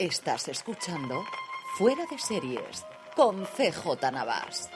Estás escuchando Fuera de Series con CJ Navas.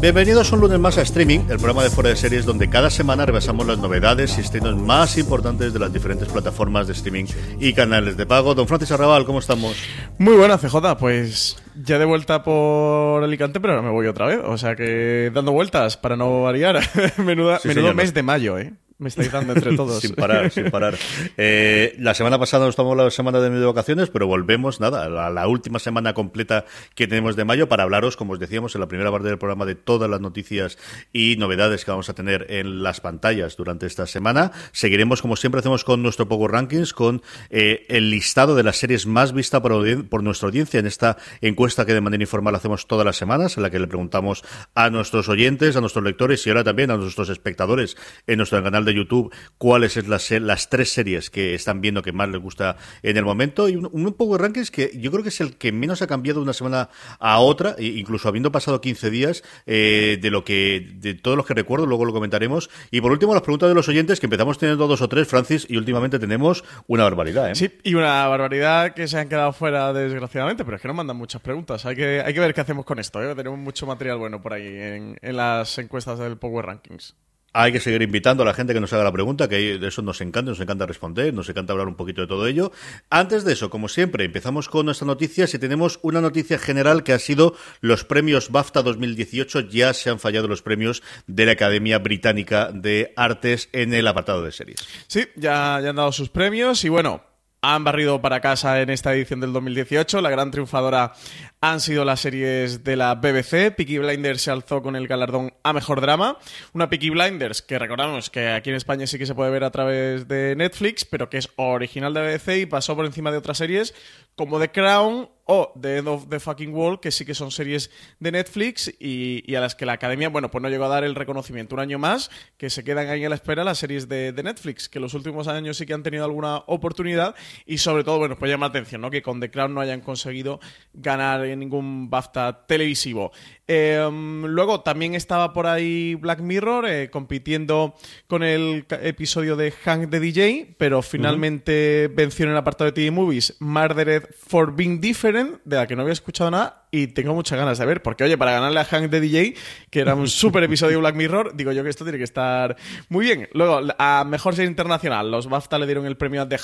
Bienvenidos un lunes más a Streaming, el programa de fuera de series donde cada semana repasamos las novedades y estrenos más importantes de las diferentes plataformas de streaming y canales de pago. Don Francis Arrabal, ¿cómo estamos? Muy buena, CJ. Pues ya de vuelta por Alicante, pero ahora me voy otra vez. O sea que dando vueltas para no variar. menudo mes de mayo, ¿eh? Me estáis dando entre todos. sin parar, sin parar. Eh, la semana pasada nos tomamos la semana de medio de vacaciones, pero volvemos, nada, a la, última semana completa que tenemos de mayo para hablaros, como os decíamos, en la primera parte del programa de todas las noticias y novedades que vamos a tener en las pantallas durante esta semana. Seguiremos, como siempre hacemos con nuestro Power Rankings, con eh, el listado de las series más vistas por, por nuestra audiencia en esta encuesta que de manera informal hacemos todas las semanas, en la que le preguntamos a nuestros oyentes, a nuestros lectores y ahora también a nuestros espectadores en nuestro canal de YouTube cuáles son las, las tres series que están viendo que más les gusta en el momento. Y un, un Power Rankings que yo creo que es el que menos ha cambiado de una semana a otra, e incluso habiendo pasado 15 días eh, de lo que de todos los que recuerdo, luego lo comentaremos. Y por último, las preguntas de los oyentes, que empezamos teniendo dos o tres, Francis, y últimamente tenemos una barbaridad. ¿eh? Sí, y una barbaridad que se han quedado fuera, desgraciadamente, pero es que nos mandan muchas preguntas. Hay que, hay que ver qué hacemos con esto. ¿eh? Tenemos mucho material bueno por ahí en, en las encuestas del Power Rankings. Hay que seguir invitando a la gente que nos haga la pregunta, que de eso nos encanta, nos encanta responder, nos encanta hablar un poquito de todo ello. Antes de eso, como siempre, empezamos con nuestras noticias y tenemos una noticia general que ha sido los premios BAFTA 2018. Ya se han fallado los premios de la Academia Británica de Artes en el apartado de series. Sí, ya, ya han dado sus premios y bueno, han barrido para casa en esta edición del 2018. La gran triunfadora han sido las series de la BBC. Peaky Blinders se alzó con el galardón a mejor drama. Una Peaky Blinders que recordamos que aquí en España sí que se puede ver a través de Netflix, pero que es original de BBC y pasó por encima de otras series como The Crown o The End of the Fucking World, que sí que son series de Netflix y, a las que la academia, bueno, pues no llegó a dar el reconocimiento. Un año más que se quedan ahí a la espera las series de, Netflix, que los últimos años sí que han tenido alguna oportunidad y sobre todo, bueno, pues llama la atención, ¿no? Que con The Crown no hayan conseguido ganar ningún BAFTA televisivo. Em, luego también estaba por ahí Black Mirror eh, compitiendo con el episodio de Hank the DJ, pero finalmente venció en el apartado de TV Movies Murdered for Being Different, de la que no había escuchado nada y tengo muchas ganas de ver, porque oye, para ganarle a Hank the DJ, que era un super episodio de Black Mirror, digo yo que esto tiene que estar muy bien. Luego, a Mejor Serie Internacional, los BAFTA le dieron el premio a The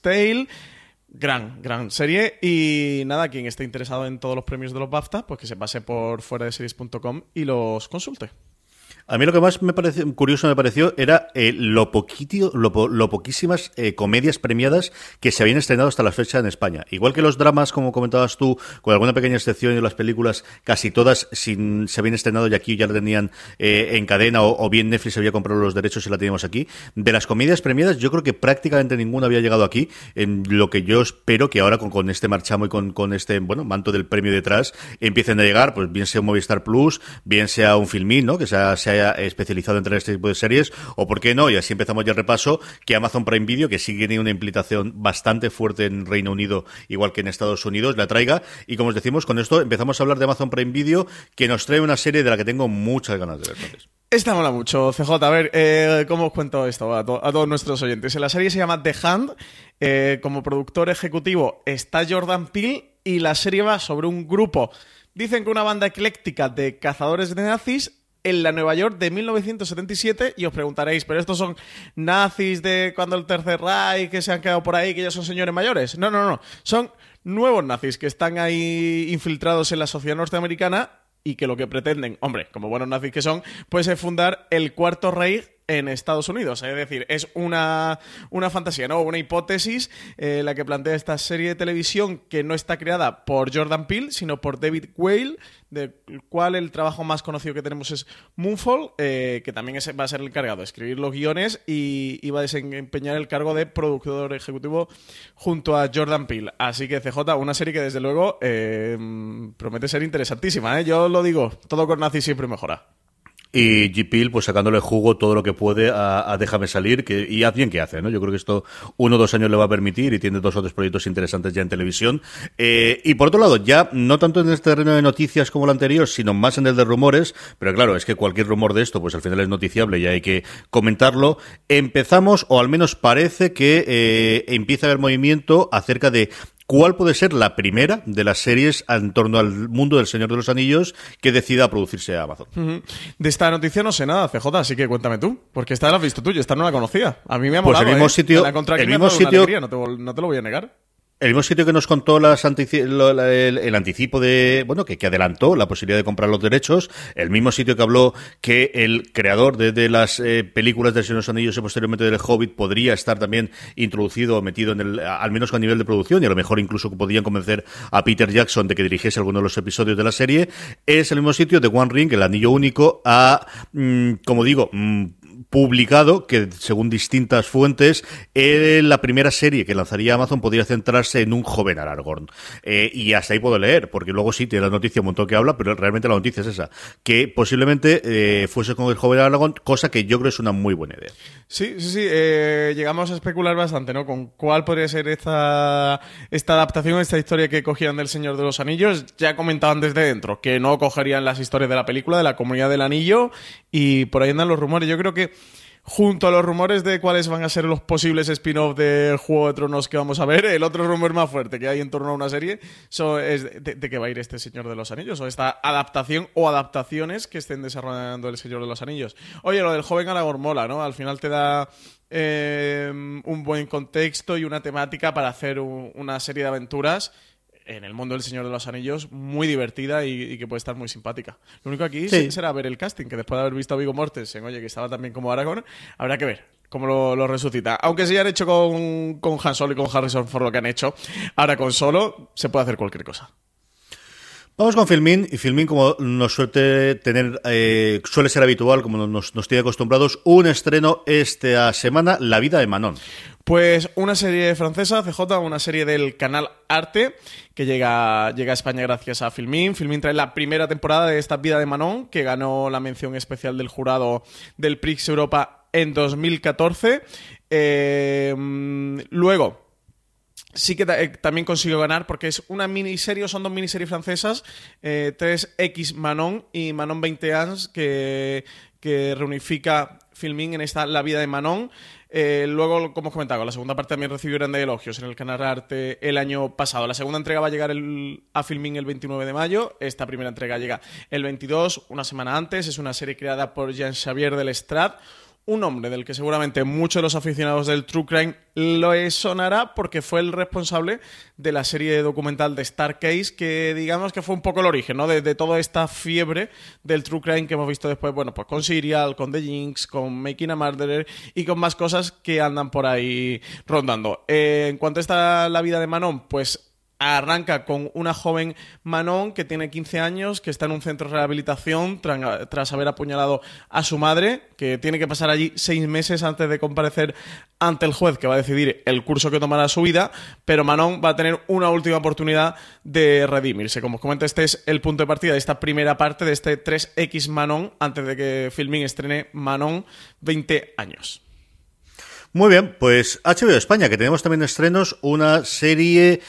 Tale. Gran, gran serie. Y nada, quien esté interesado en todos los premios de los BAFTA, pues que se pase por fuera de series.com y los consulte. A mí lo que más me pareció curioso me pareció era eh, lo, poquitio, lo, poquísimas eh, comedias premiadas que se habían estrenado hasta la fecha en España. Igual que los dramas, como comentabas tú, con alguna pequeña excepción y las películas, casi todas sin, se habían estrenado y aquí ya la tenían eh, en cadena o, bien Netflix había comprado los derechos y la teníamos aquí. De las comedias premiadas, yo creo que prácticamente ninguna había llegado aquí. En lo que yo espero que ahora con, este marchamo y con, este bueno manto del premio detrás empiecen a llegar, pues bien sea un Movistar Plus, bien sea un Filmin, ¿no? Que sea especializado en este tipo de series, o por qué no, y así empezamos ya el repaso, que Amazon Prime Video, que sigue teniendo una implicación bastante fuerte en Reino Unido, igual que en Estados Unidos, la traiga, y como os decimos, con esto empezamos a hablar de Amazon Prime Video, que nos trae una serie de la que tengo muchas ganas de ver. Esta mola mucho, CJ. A ver, eh, ¿cómo os cuento esto a, todos nuestros oyentes? la serie se llama The Hand. Eh, como productor ejecutivo está Jordan Peele y la serie va sobre un grupo, dicen que una banda ecléctica de cazadores de nazis en la Nueva York de 1977 y os preguntaréis, ¿pero estos son nazis de cuando el Tercer Reich que se han quedado por ahí, que ya son señores mayores? No, no, no. Son nuevos nazis que están ahí infiltrados en la sociedad norteamericana y que lo que pretenden, hombre, como buenos nazis que son, pues es fundar el cuarto Reich en Estados Unidos. Es decir, es una, una fantasía, ¿no? Una hipótesis eh, la que plantea esta serie de televisión que no está creada por Jordan Peele, sino por David Whale, del cual el trabajo más conocido que tenemos es Moonfall, eh, que también va a ser el encargado de escribir los guiones y, va a desempeñar el cargo de productor ejecutivo junto a Jordan Peele. Así que CJ, una serie que desde luego eh, promete ser interesantísima. Yo lo digo, todo con Nazi siempre mejora. Y G. pues sacándole jugo todo lo que puede a, Déjame salir, que, y haz bien que hace, ¿no? Yo creo que esto uno o dos años le va a permitir y tiene dos o tres proyectos interesantes ya en televisión. Eh, y por otro lado, ya no tanto en este terreno de noticias como el anterior, sino más en el de rumores, pero claro, es que cualquier rumor de esto, pues al final es noticiable y hay que comentarlo. Empezamos, o al menos parece que eh, empieza a haber movimiento acerca de ¿Cuál puede ser la primera de las series en torno al mundo del Señor de los Anillos que decida producirse a Amazon? De esta noticia no sé nada, CJ, así que cuéntame tú, porque esta la has visto tú, y esta no la conocía. A mí me ha pues molado, el mismo ¿eh? sitio, el mismo sitio, no te lo voy a negar. El mismo sitio que nos contó las el, anticipo de, bueno, que, adelantó la posibilidad de comprar los derechos, el mismo sitio que habló que el creador de, las eh, películas de Señor los Anillos y posteriormente del Hobbit podría estar también introducido o metido en el, al menos a nivel de producción y a lo mejor incluso podían convencer a Peter Jackson de que dirigiese alguno de los episodios de la serie, es el mismo sitio de One Ring, el anillo único, a, mm, como digo, mm, publicado que, según distintas fuentes, la primera serie que lanzaría Amazon podría centrarse en un joven Aragorn. Eh, y hasta ahí puedo leer, porque luego sí tiene la noticia un montón que habla, pero realmente la noticia es esa, que posiblemente eh, fuese con el joven Aragorn, cosa que yo creo es una muy buena idea. Sí, sí, sí. Eh, llegamos a especular bastante, ¿no? Con cuál podría ser esta, esta adaptación, esta historia que cogían del Señor de los Anillos. Ya comentaban desde dentro que no cogerían las historias de la película, de la comunidad del anillo, y por ahí andan los rumores. Yo creo que junto a los rumores de cuáles van a ser los posibles spin-off de Juego de Tronos que vamos a ver, el otro rumor más fuerte que hay en torno a una serie es de, que va a ir este Señor de los Anillos, o esta adaptación o adaptaciones que estén desarrollando el Señor de los Anillos. Oye, lo del joven Aragorn mola, ¿no? Al final te da eh, un buen contexto y una temática para hacer una serie de aventuras en el mundo del Señor de los Anillos muy divertida y, que puede estar muy simpática. Lo único aquí será ver el casting, que después de haber visto a Vigo Mortensen, oye, que estaba también como Aragorn, habrá que ver cómo lo, resucita. Aunque se hayan hecho con, con Han Solo y con Harrison por lo que han hecho, ahora con Solo se puede hacer cualquier cosa. Vamos con Filmin, y Filmin, como nos suele tener, eh, suele ser habitual, como nos, nos tiene acostumbrados, un estreno esta semana, La vida de Manon. Pues una serie francesa, CJ, una serie del canal Arte, que llega, llega a España gracias a Filmin. Filmin trae la primera temporada de esta vida de Manon, que ganó la mención especial del jurado del Prix Europa en 2014. Eh, luego, sí que eh, también consiguió ganar porque es una miniserie, son dos miniseries francesas, 3X eh, Manon y Manon 20 ans, que, que reunifica Filming en esta La vida de Manon. Eh, luego, como os comentaba, la segunda parte también recibió grandes elogios en el canal Arte el año pasado. La segunda entrega va a llegar a Filming el 29 de mayo. Esta primera entrega llega el 22, una semana antes. Es una serie creada por Jean-Xavier del Estrade un hombre del que seguramente muchos de los aficionados del True Crime lo sonará porque fue el responsable de la serie documental de Star Case, que digamos que fue un poco el origen ¿no? de, toda esta fiebre del True Crime que hemos visto después, bueno, pues con Serial, con The Jinx, con Making a Murderer y con más cosas que andan por ahí rondando. Eh, en cuanto a esta la vida de Manon, pues Arranca con una joven Manon que tiene 15 años, que está en un centro de rehabilitación tras haber apuñalado a su madre, que tiene que pasar allí seis meses antes de comparecer ante el juez que va a decidir el curso que tomará su vida, pero Manon va a tener una última oportunidad de redimirse. Como os comento, este es el punto de partida de esta primera parte de este 3X Manon, antes de que Filming estrene Manon 20 años. Muy bien, pues HBO España, que tenemos también estrenos, una serie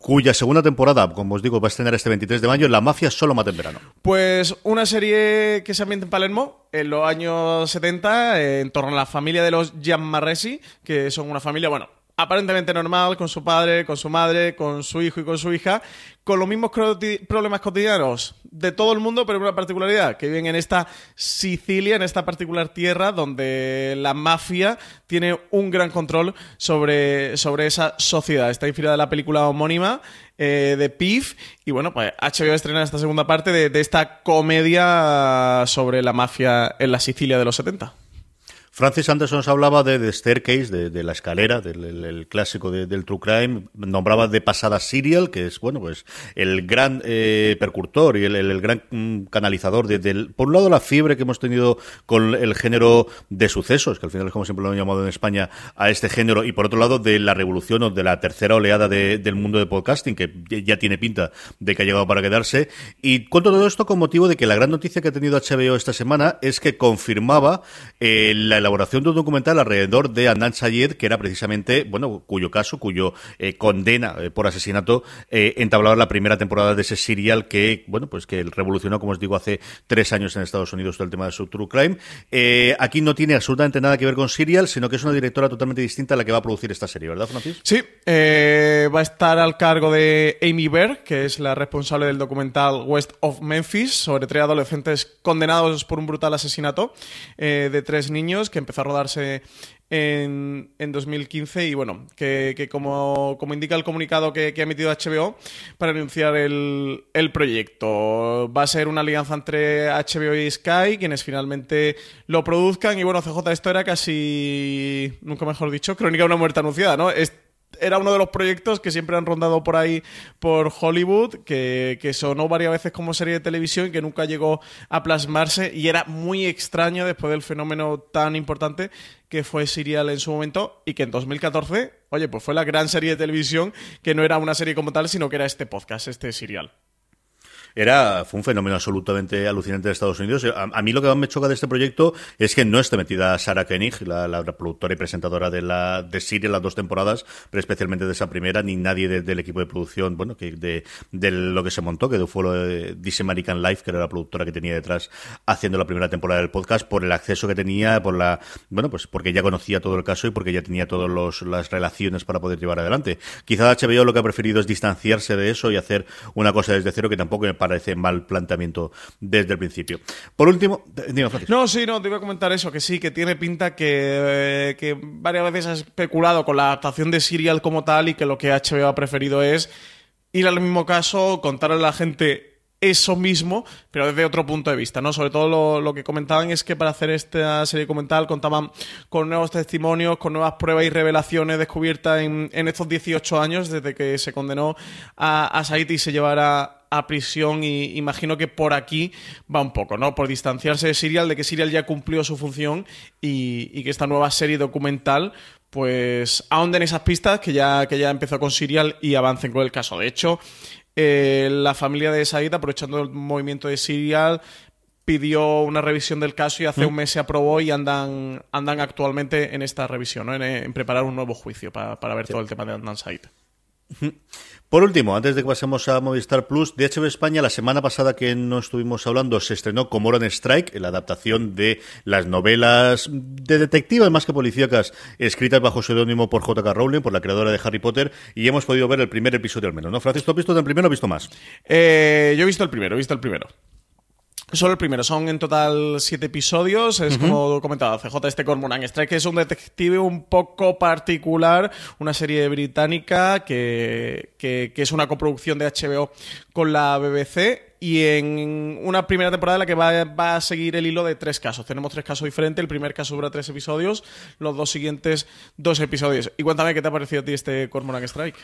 cuya segunda temporada, como os digo, va a estrenar este 23 de mayo, La Mafia solo mata en verano. Pues una serie que se ambienta en Palermo en los años 70, en torno a la familia de los Gianmarresi, que son una familia, bueno, aparentemente normal, con su padre, con su madre, con su hijo y con su hija, con los mismos problemas cotidianos de todo el mundo, pero una particularidad, que viven en esta Sicilia, en esta particular tierra, donde la mafia tiene un gran control sobre, sobre esa sociedad. Está inspirada en la película homónima eh, de PIF, y bueno, pues HBO estrena esta segunda parte de, de esta comedia sobre la mafia en la Sicilia de los 70. Francis Anderson hablaba de The Staircase, de, la escalera, del clásico del True Crime. Nombraba de pasada Serial, que es, bueno, pues el gran eh, y el, gran mm, canalizador de, por un lado, la fiebre que hemos tenido con el género de sucesos, que al final es como siempre lo hemos llamado en España a este género, y por otro lado, de la revolución o de la tercera oleada del mundo de podcasting, que ya tiene pinta de que ha llegado para quedarse. Y cuento todo esto con motivo de que la gran noticia que ha tenido HBO esta semana es que confirmaba eh, la elaboración de un documental alrededor de Anand Sayed, que era precisamente, bueno, cuyo caso, cuyo eh, condena eh, por asesinato eh, entablaba la primera temporada de ese serial que, bueno, pues que revolucionó, como os digo, hace tres años en Estados Unidos todo el tema de su true crime. aquí no tiene absolutamente nada que ver con serial, sino que es una directora totalmente distinta a la que va a producir esta serie, ¿verdad, Francis? Sí, va a estar al cargo de Amy Berg, que es la responsable del documental West of Memphis, sobre tres adolescentes condenados por un brutal asesinato de tres niños empezó a rodar darse en, en 2015 y bueno, que, como, indica el comunicado que, ha emitido HBO para anunciar el, el, proyecto. Va a ser una alianza entre HBO y Sky, quienes finalmente lo produzcan y bueno, CJ, esto era casi, nunca mejor dicho, crónica de una muerte anunciada, ¿no? Era uno de los proyectos que siempre han rondado por ahí por Hollywood, que, que, sonó varias veces como serie de televisión y que nunca llegó a plasmarse. Y era muy extraño después del fenómeno tan importante que fue Serial en su momento y que en 2014, oye, pues fue la gran serie de televisión que no era una serie como tal, sino que era este podcast, este Serial era fue un fenómeno absolutamente alucinante de Estados Unidos. A, mí lo que más me choca de este proyecto es que no esté metida Sarah Koenig, la, productora y presentadora de la de Siria las dos temporadas, pero especialmente de esa primera, ni nadie del equipo de producción, bueno, que de, lo que se montó, que fue lo de This American Life, que era la productora que tenía detrás haciendo la primera temporada del podcast, por el acceso que tenía, por la, bueno, pues porque ya conocía todo el caso y porque ya tenía todas las relaciones para poder llevar adelante. Quizá HBO lo que ha preferido es distanciarse de eso y hacer una cosa desde cero que tampoco me parece mal planteamiento desde el principio. Por último, No, sí, no, te iba a comentar eso, que sí, que tiene pinta que, que varias veces ha especulado con la adaptación de Serial como tal y que lo que HBO ha preferido es ir al mismo caso, contar a la gente eso mismo, pero desde otro punto de vista, ¿no? Sobre todo lo, que comentaban es que para hacer esta serie documental contaban con nuevos testimonios, con nuevas pruebas y revelaciones descubiertas en, estos 18 años desde que se condenó a, a y se llevara a prisión y imagino que por aquí va un poco, ¿no? Por distanciarse de Serial, de que Serial ya cumplió su función y, y que esta nueva serie documental pues ahonden esas pistas que ya, que ya empezó con Serial y avancen con el caso. De hecho, eh, la familia de Said, aprovechando el movimiento de Serial, pidió una revisión del caso y hace mm. un mes se aprobó y andan, andan actualmente en esta revisión, en, preparar un nuevo juicio para, ver todo el tema de Andan Said. Por último, antes de que pasemos a Movistar Plus, de España, la semana pasada que no estuvimos hablando, se estrenó Comoran Strike, la adaptación de las novelas de detectives más que policíacas, escritas bajo seudónimo por J.K. Rowling, por la creadora de Harry Potter, y hemos podido ver el primer episodio al menos, ¿no? Francis, ¿tú has visto el primero o has visto más? Eh, yo he visto el primero, he visto el primero. Solo el primero, son en total siete episodios. Es como comentaba CJ, este Cormoran Strike es un detective un poco particular, una serie británica que, que, es una coproducción de HBO con la BBC y en una primera temporada en la que va, va, a seguir el hilo de tres casos. Tenemos tres casos diferentes. El primer caso dura tres episodios, los dos siguientes dos episodios. Y cuéntame qué te ha parecido a ti este Cormoran Strike.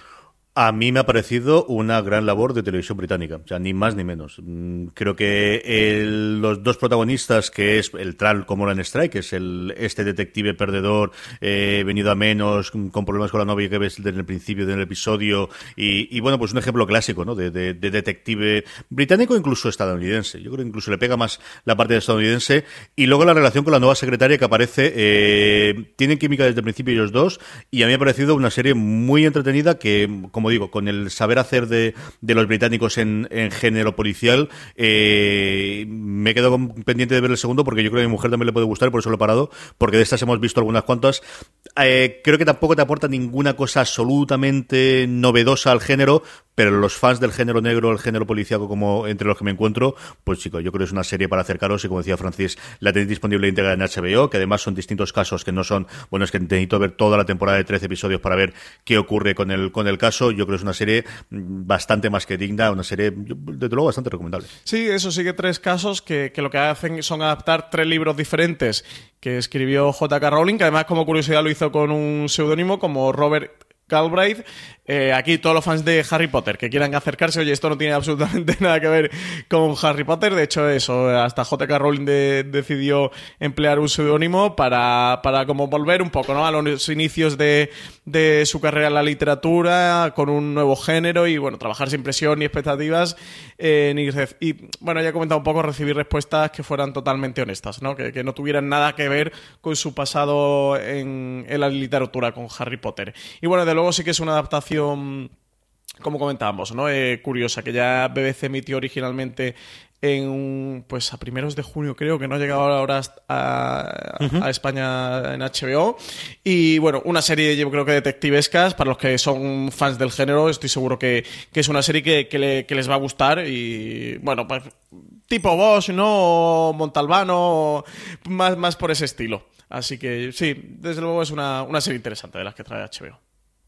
A mí me ha parecido una gran labor de televisión británica, o ni más ni menos. Mm, creo que los dos protagonistas, que es el Tral Comoran Strike, que es este detective perdedor, eh, venido a menos, con problemas con la novia que ves desde el principio del episodio, y, bueno, pues un ejemplo clásico, ¿no? De, detective británico, incluso estadounidense. Yo creo que incluso le pega más la parte de estadounidense. Y luego la relación con la nueva secretaria que aparece, eh, tienen química desde el principio ellos dos, y a mí me ha parecido una serie muy entretenida que, como como digo, con el saber hacer de, los británicos en, género policial, eh, me he quedado pendiente de ver el segundo porque yo creo que a mi mujer también le puede gustar, por eso lo he parado, porque de estas hemos visto algunas cuantas. Eh, creo que tampoco te aporta ninguna cosa absolutamente novedosa al género, pero los fans del género negro, el género policíaco como entre los que me encuentro, pues chicos, yo creo que es una serie para acercaros y como decía Francis, la tenéis disponible íntegra en HBO, que además son distintos casos que no son, bueno, es que necesito ver toda la temporada de 13 episodios para ver qué ocurre con el, con el caso. Yo creo que es una serie bastante más que digna, una serie, desde luego, bastante recomendable. Sí, eso sigue tres casos que, que lo que hacen son adaptar tres libros diferentes que escribió J.K. Rowling, que además como curiosidad lo hizo con un seudónimo como Robert Galbraith. Eh, aquí todos los fans de Harry Potter que quieran acercarse, oye, esto no tiene absolutamente nada que ver con Harry Potter. De hecho, eso, hasta J.K. Rowling decidió emplear un seudónimo para, para como volver un poco ¿no? a los inicios de, de, su carrera en la literatura, con un nuevo género y bueno, trabajar sin presión ni expectativas. Eh, y bueno, ya he comentado un poco, recibir respuestas que fueran totalmente honestas, ¿no? Que, que no tuvieran nada que ver con su pasado en, en la literatura, con Harry Potter. Y bueno, de luego sí que es una adaptación como comentábamos, ¿no? Eh, curiosa, que ya BBC emitió originalmente en pues a primeros de junio creo que no ha llegado ahora a, a, España en HBO y bueno una serie yo creo que detectivescas para los que son fans del género estoy seguro que, es una serie que, les va a gustar y bueno pues tipo Bosch no Montalbano más, más por ese estilo. Así que sí desde luego es una, una serie interesante de las que trae HBO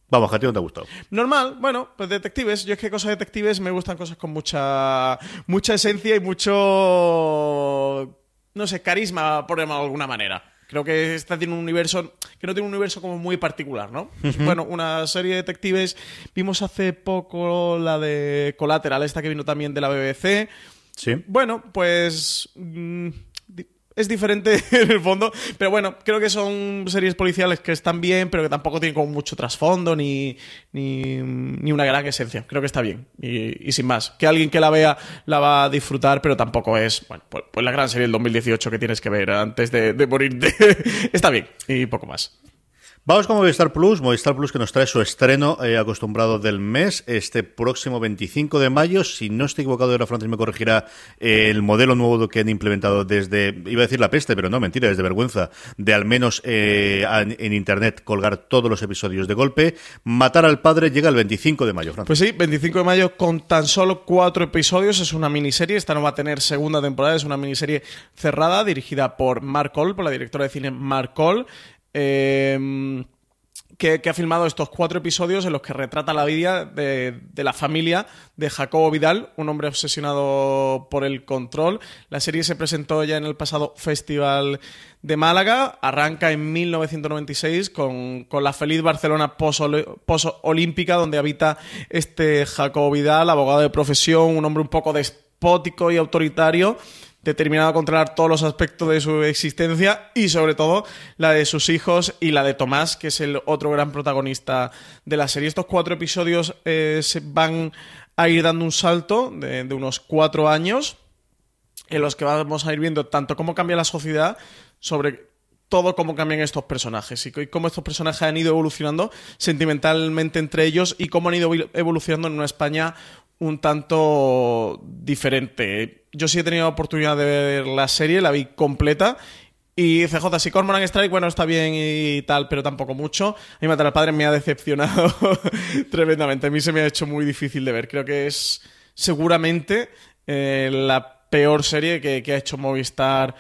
Vamos, a ti no te ha gustado. Normal, bueno, pues detectives. Yo es que cosas detectives me gustan cosas con mucha mucha esencia y mucho no sé, carisma, por de alguna manera. Creo que esta tiene un universo que no tiene un universo como muy particular, ¿no? Bueno, una serie de detectives. Vimos hace poco la de Collateral, esta que vino también de la BBC. Sí. Bueno, pues. Mm, es diferente en el fondo, pero bueno, creo que son series policiales que están bien, pero que tampoco tienen como mucho trasfondo ni, ni, una gran esencia. Creo que está bien y, sin más. Que alguien que la vea la va a disfrutar, pero tampoco es, bueno, pues, pues la gran serie del 2018 que tienes que ver antes de, de morirte. está bien y poco más. Vamos con Movistar Plus, Movistar Plus que nos trae su estreno eh, acostumbrado del mes, este próximo 25 de mayo. Si no estoy equivocado, ahora Francis me corregirá eh, el modelo nuevo que han implementado desde, iba a decir la peste, pero no, mentira, desde vergüenza, de al menos eh, en, Internet colgar todos los episodios de golpe. Matar al padre llega el 25 de mayo, Francis. Pues sí, 25 de mayo con tan solo cuatro episodios, es una miniserie, esta no va a tener segunda temporada, es una miniserie cerrada dirigida por Mark Cole, por la directora de cine Mark Cole. Em, que, ha filmado estos cuatro episodios en los que retrata la vida de, la familia de Jacobo Vidal, un hombre obsesionado por el control. La serie se presentó ya en el pasado Festival de Málaga, arranca en 1996 con, la feliz Barcelona post-olímpica, donde habita este Jacobo Vidal, abogado de profesión, un hombre un poco despótico y autoritario determinado a controlar todos los aspectos de su existencia y sobre todo la de sus hijos y la de Tomás, que es el otro gran protagonista de la serie. Estos cuatro episodios eh, se van a ir dando un salto de, unos cuatro años en los que vamos a ir viendo tanto cómo cambia la sociedad sobre todo cómo cambian estos personajes y cómo estos personajes han ido evolucionando sentimentalmente entre ellos y cómo han ido evolucionando en una España un tanto diferente. Yo sí he tenido la oportunidad de ver la serie, la vi completa. Y CJ, si Cormoran Strike, bueno, está bien y tal, pero tampoco mucho. A mí Matar al Padre me ha decepcionado tremendamente. A mí se me ha hecho muy difícil de ver. Creo que es seguramente eh, la peor serie que, ha hecho Movistar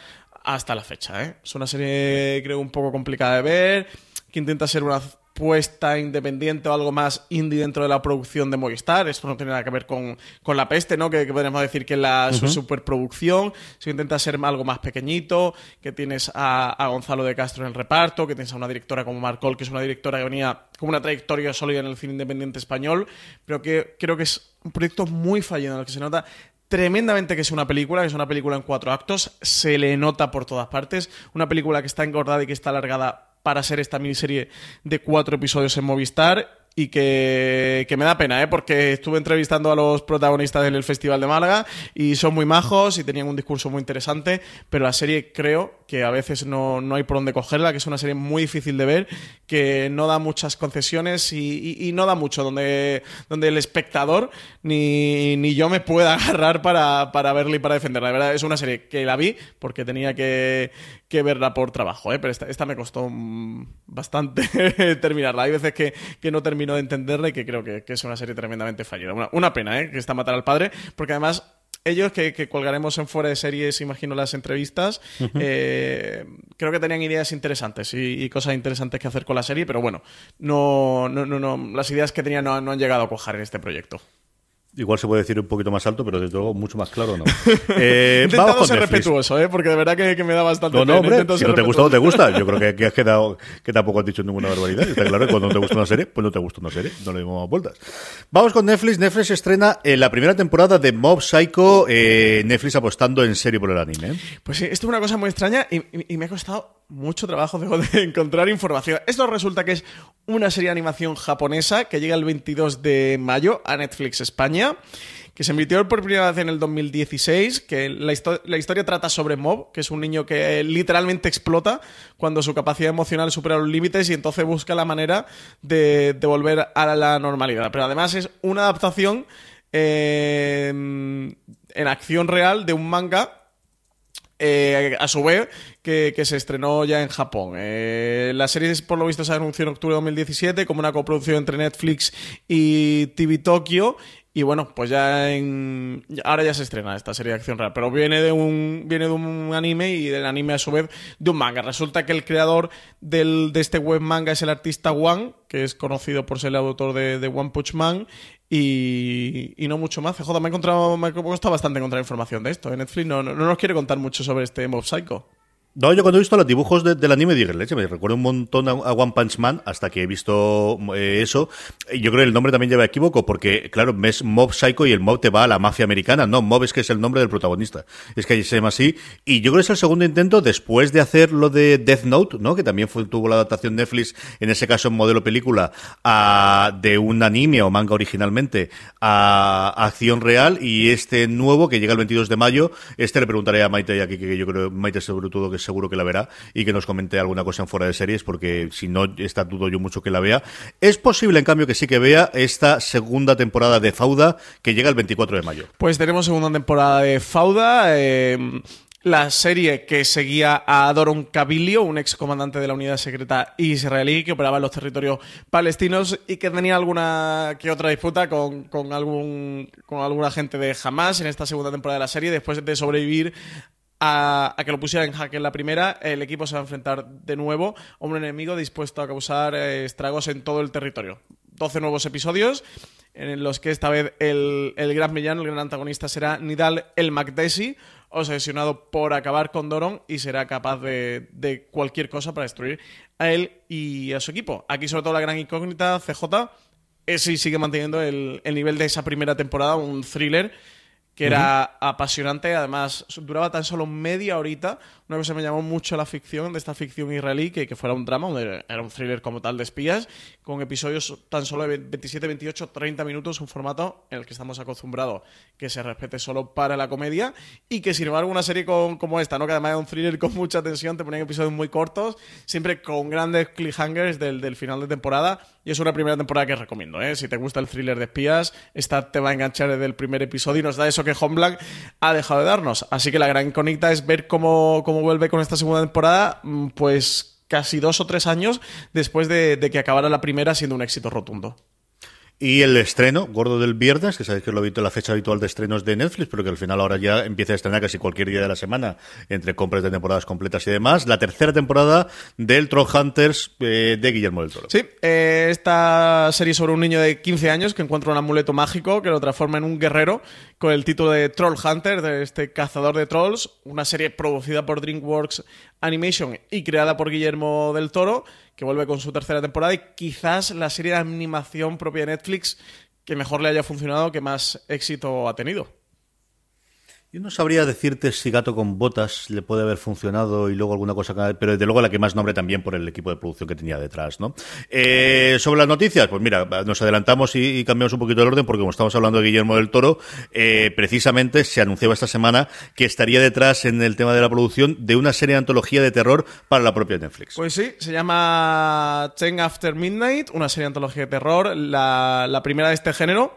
hasta la fecha. ¿eh? Es una serie, creo, un poco complicada de ver, que intenta ser una puesta independiente o algo más indie dentro de la producción de Movistar. Esto no tiene nada que ver con, la peste, ¿no? Que, podemos decir que es la superproducción. Si intenta ser algo más pequeñito, que tienes a, Gonzalo de Castro en el reparto, que tienes a una directora como Marcol, que es una directora que venía con una trayectoria sólida en el cine independiente español, pero que creo que es un proyecto muy fallido en el que se nota tremendamente que es una película, que es una película en cuatro actos, se le nota por todas partes, una película que está engordada y que está alargada para ser esta miniserie de cuatro episodios en Movistar y que, me da pena, ¿eh? porque estuve entrevistando a los protagonistas en el Festival de Málaga y son muy majos y tenían un discurso muy interesante, pero la serie creo que a veces no, hay por dónde cogerla, que es una serie muy difícil de ver, que no da muchas concesiones y, no da mucho, donde, donde el espectador ni, ni yo me pueda agarrar para, para verla y para defenderla. La verdad, es una serie que la vi porque tenía que, que verla por trabajo, ¿eh? pero esta, esta me costó mm, bastante terminarla. Hay veces que, que no termino de entenderla y que creo que, es una serie tremendamente fallida. Una, una pena, ¿eh? Que está Matar al Padre, porque además ellos que, colgaremos en fuera de series, imagino, las entrevistas, eh, creo que tenían ideas interesantes y, cosas interesantes que hacer con la serie, pero bueno, no, no, no, no las ideas que tenían no, no han llegado a cojar en este proyecto. Igual se puede decir un poquito más alto, pero desde luego mucho más claro no. Eh, vamos con ser respetuoso, ¿eh? porque de verdad que, me da bastante No, no, hombre, si no te gusta, no te gusta. Yo creo que, has quedado que tampoco has dicho ninguna barbaridad. Está claro que cuando no te gusta una serie, pues no te gusta una serie. No le dimos vueltas. Vamos con Netflix. Netflix estrena en la primera temporada de Mob Psycho. Eh, Netflix apostando en serio por el anime. ¿eh? Pues sí, esto es una cosa muy extraña y, me ha costado mucho trabajo de encontrar información. Esto resulta que es una serie de animación japonesa que llega el 22 de mayo a Netflix España que se emitió por primera vez en el 2016, que la, historia trata sobre Mob, que es un niño que literalmente explota cuando su capacidad emocional supera los límites y entonces busca la manera de, volver a la normalidad. Pero además es una adaptación eh, en acción real de un manga eh, a su vez, que, se estrenó ya en Japón. Eh, la serie, por lo visto, se anunció en octubre de 2017 como una coproducción entre Netflix y TV Tokyo y bueno, pues ya en. Ahora ya se estrena esta serie de acción real. Pero viene de un. Viene de un anime y del anime a su vez de un manga. Resulta que el creador del, de este web manga es el artista One, que es conocido por ser el autor de, One Punch Man. Y, y, no mucho más. CJ, me he encontrado. Me ha costado bastante encontrar información de esto. En Netflix no, no, no nos quiere contar mucho sobre este Mob Psycho. No, yo cuando he visto los dibujos del anime dije, leche, me recuerdo un montón a, One Punch Man hasta que he visto eh, eso. Yo creo que el nombre también lleva equívoco porque, claro, es Mob Psycho y el Mob te va a la mafia americana. No, Mob es que es el nombre del protagonista. Es que se llama así. Y yo creo que es el segundo intento después de hacer lo de Death Note, ¿no? Que también tuvo la adaptación Netflix, en ese caso en modelo película, a, de un anime o manga originalmente a, acción real. Y este nuevo que llega el 22 de mayo, este le preguntaré a Maite y aquí que yo creo Maite sobre todo que seguro que la verá y que nos comente alguna cosa en fuera de series, porque si no, está dudo yo mucho que la vea. Es posible, en cambio, que sí que vea esta segunda temporada de Fauda que llega el 24 de mayo. Pues tenemos segunda temporada de Fauda. Eh, la serie que seguía a Doron Kabilio, un ex comandante de la unidad secreta israelí que operaba en los territorios palestinos y que tenía alguna que otra disputa con, con, algún, con alguna gente de Hamas en esta segunda temporada de la serie, después de sobrevivir a, que lo pusiera en jaque en la primera, el equipo se va a enfrentar de nuevo a un enemigo dispuesto a causar eh, estragos en todo el territorio. 12 nuevos episodios en los que esta vez el, gran villano, el gran antagonista será Nidal el Magdesi, obsesionado por acabar con Doron y será capaz de, cualquier cosa para destruir a él y a su equipo. Aquí sobre todo la gran incógnita CJ si sigue manteniendo el, el nivel de esa primera temporada, un thriller que era apasionante, además duraba tan solo media horita, una cosa que me llamó mucho la ficción, de esta ficción israelí, que, que fuera un drama, era un thriller como tal de espías, con episodios tan solo de 27, 28, 30 minutos, un formato en el que estamos acostumbrados que se respete solo para la comedia, y que sin embargo una serie como esta, ¿no? que además era un thriller con mucha tensión, te ponían episodios muy cortos, siempre con grandes cliffhangers del, del final de temporada, y es una primera temporada que recomiendo, ¿eh? Si te gusta el thriller de espías, esta te va a enganchar desde el primer episodio y nos da eso que Homeland ha dejado de darnos. Así que la gran incógnita es ver cómo, cómo vuelve con esta segunda temporada, mm, pues casi dos o tres años después de que acabara la primera siendo un éxito rotundo. Y el estreno, gordo del viernes, que sabéis que es lo la fecha habitual de estrenos de Netflix, pero que al final ahora ya empieza a estrenar casi cualquier día de la semana, entre compras de temporadas completas y demás. La tercera temporada del Troll Hunters eh, de Guillermo del Toro. Sí, eh, esta serie sobre un niño de 15 años que encuentra un amuleto mágico que lo transforma en un guerrero con el título de Troll Hunter, de este cazador de trolls, una serie producida por DreamWorks Animation y creada por Guillermo del Toro que vuelve con su tercera temporada y quizás la serie de animación propia de Netflix que mejor le haya funcionado, que más éxito ha tenido. Yo no sabría decirte si Gato con Botas le puede haber funcionado y luego alguna cosa, pero desde luego la que más nombre también por el equipo de producción que tenía detrás, ¿no? Eh, sobre las noticias, pues mira, nos adelantamos y, cambiamos un poquito el orden porque como estamos hablando de Guillermo del Toro, eh, precisamente se anunciaba esta semana que estaría detrás en el tema de la producción de una serie de antología de terror para la propia Netflix. Pues sí, se llama Ten After Midnight, una serie de antología de terror, la, la primera de este género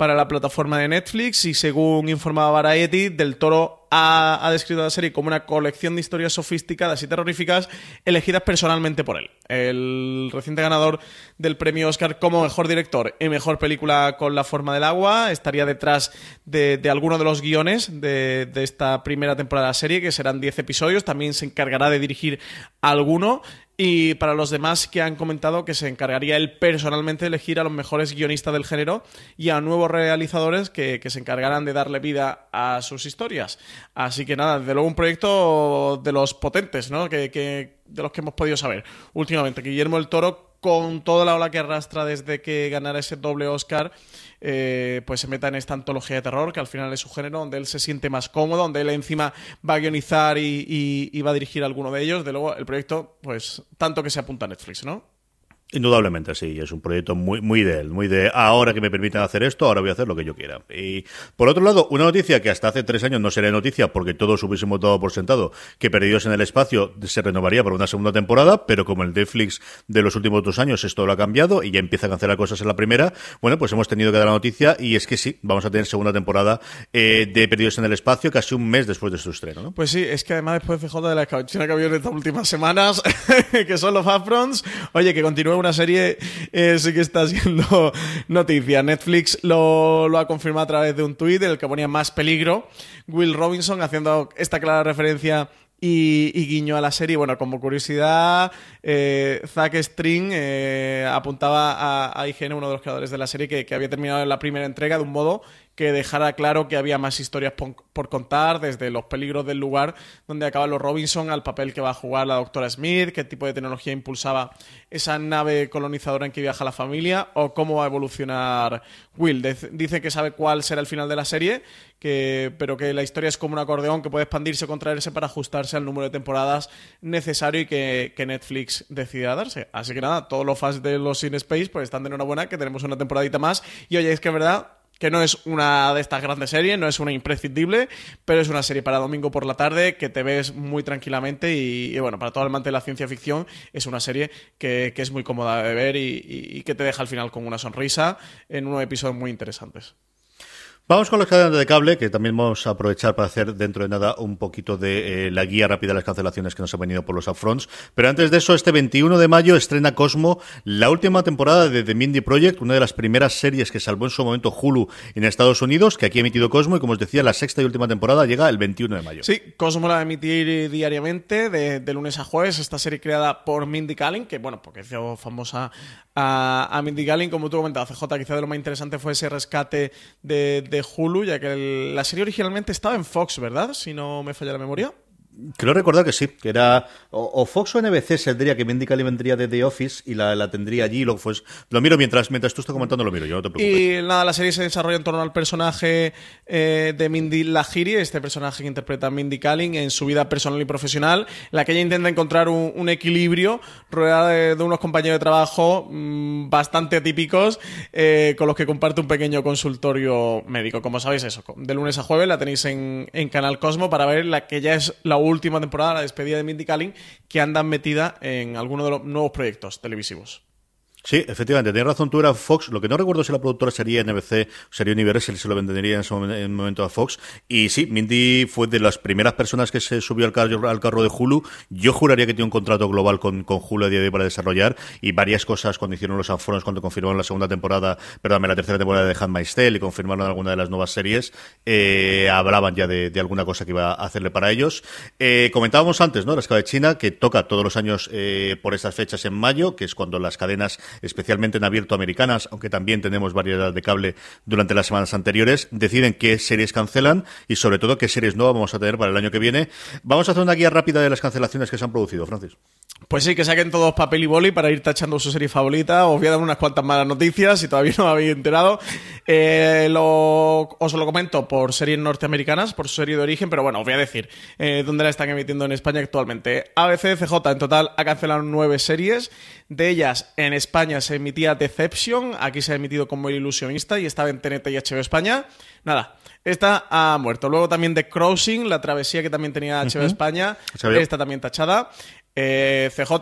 para la plataforma de Netflix y según informaba Variety, Del Toro ha, descrito la serie como una colección de historias sofisticadas y terroríficas elegidas personalmente por él. El reciente ganador del premio Oscar como mejor director y mejor película con la forma del agua estaría detrás de, alguno de los guiones de, de, esta primera temporada de la serie, que serán 10 episodios. También se encargará de dirigir alguno Y para los demás que han comentado que se encargaría él personalmente de elegir a los mejores guionistas del género y a nuevos realizadores que, se encargarán de darle vida a sus historias. Así que nada, de luego un proyecto de los potentes, ¿no? Que, de los que hemos podido saber últimamente. Guillermo el Toro, con toda la ola que arrastra desde que ganara ese doble Oscar, eh, pues se meta en esta antología de terror, que al final es su género, donde él se siente más cómodo, donde él encima va a guionizar y, va a dirigir alguno de ellos. De luego, el proyecto, pues tanto que se apunta a Netflix, ¿no? Indudablemente, sí, es un proyecto muy, muy de él, muy de ahora que me permiten hacer esto, ahora voy a hacer lo que yo quiera. Y por otro lado, una noticia que hasta hace tres años no sería noticia porque todos hubiésemos dado por sentado que Perdidos en el Espacio se renovaría por una segunda temporada, pero como el Netflix de los últimos dos años esto lo ha cambiado y ya empieza a cancelar cosas en la primera, bueno, pues hemos tenido que dar la noticia y es que sí, vamos a tener segunda temporada eh, de Perdidos en el Espacio casi un mes después de su estreno, ¿no? Pues sí, es que además después de CJ de la escabechina que ha habido en estas últimas semanas, que son los Upfronts, oye, que continúe una serie eh, sí que está siendo noticia. Netflix lo, ha confirmado a través de un tuit en el que ponía más peligro. Will Robinson haciendo esta clara referencia y, guiño a la serie. Bueno, como curiosidad, eh, Zack String eh, apuntaba a, a, IGN, uno de los creadores de la serie, que, que, había terminado la primera entrega de un modo que dejara claro que había más historias por, contar, desde los peligros del lugar donde acaba los Robinson al papel que va a jugar la doctora Smith, qué tipo de tecnología impulsaba esa nave colonizadora en que viaja la familia, o cómo va a evolucionar Will. Dice que sabe cuál será el final de la serie, que, pero que la historia es como un acordeón que puede expandirse o contraerse para ajustarse al número de temporadas necesario y que, Netflix decida darse. Así que nada, todos los fans de los Sin Space pues están de enhorabuena que tenemos una temporadita más. Y oye, es que es verdad, que no es una de estas grandes series, no es una imprescindible, pero es una serie para domingo por la tarde que te ves muy tranquilamente y, bueno, para todo el amante de la ciencia ficción es una serie que, es muy cómoda de ver y, y, que te deja al final con una sonrisa en unos episodios muy interesantes. Vamos con las cadenas de cable, que también vamos a aprovechar para hacer dentro de nada un poquito de eh, la guía rápida de las cancelaciones que nos han venido por los upfronts. Pero antes de eso, este 21 de mayo estrena Cosmo la última temporada de The Mindy Project, una de las primeras series que salvó en su momento Hulu en Estados Unidos, que aquí ha emitido Cosmo y como os decía, la sexta y última temporada llega el 21 de mayo. Sí, Cosmo la va a emitir diariamente, de, lunes a jueves, esta serie creada por Mindy Kaling, que bueno, porque hizo famosa a, Mindy Kaling, como tú comentabas, CJ, quizá de lo más interesante fue ese rescate de Hulu, ya que la serie originalmente estaba en Fox, ¿verdad? Si no me falla la memoria. Creo recordar que sí, que era o, Fox o NBC saldría que Mindy Kaling vendría de The Office y la, tendría allí. Lo, pues, lo miro mientras, mientras tú estás comentando, lo miro, yo no te preocupes. Y nada, la serie se desarrolla en torno al personaje eh, de Mindy Lahiri, este personaje que interpreta a Mindy Kaling en su vida personal y profesional, la que ella intenta encontrar un, equilibrio rodeada de, unos compañeros de trabajo mm, bastante atípicos eh, con los que comparte un pequeño consultorio médico. Como sabéis, eso, de lunes a jueves la tenéis en, en Canal Cosmo para ver la que ya es la última temporada, la despedida de Mindy Kaling, que andan metida en alguno de los nuevos proyectos televisivos. Sí, efectivamente, tienes razón, tú eras Fox. Lo que no recuerdo si la productora sería NBC, sería Universal, se lo vendería en ese momento a Fox. Y sí, Mindy fue de las primeras personas que se subió al carro, al carro de Hulu. Yo juraría que tiene un contrato global con, con Hulu a día de hoy para desarrollar. Y varias cosas cuando hicieron los aforos, cuando confirmaron la segunda temporada, perdón, la tercera temporada de Handmaid's Tale y confirmaron alguna de las nuevas series, eh, hablaban ya de, alguna cosa que iba a hacerle para ellos. Eh, comentábamos antes, ¿no? La escala de China, que toca todos los años eh, por estas fechas en mayo, que es cuando las cadenas especialmente en abierto americanas, aunque también tenemos variedad de cable durante las semanas anteriores, deciden qué series cancelan y sobre todo qué series nuevas vamos a tener para el año que viene. Vamos a hacer una guía rápida de las cancelaciones que se han producido, Francis. Pues sí, que saquen todos papel y boli para ir tachando su serie favorita. Os voy a dar unas cuantas malas noticias si todavía no habéis enterado. Eh, os lo comento por series norteamericanas, por su serie de origen, pero bueno, os voy a decir eh, dónde la están emitiendo en España actualmente. ABC, CJ en total ha cancelado nueve series. De ellas, en España se emitía Deception, aquí se ha emitido como El Ilusionista y estaba en TNT y HBO España. Nada, esta ha muerto. Luego también The Crossing, la travesía que también tenía HBO España, esta también tachada. Eh, CJ,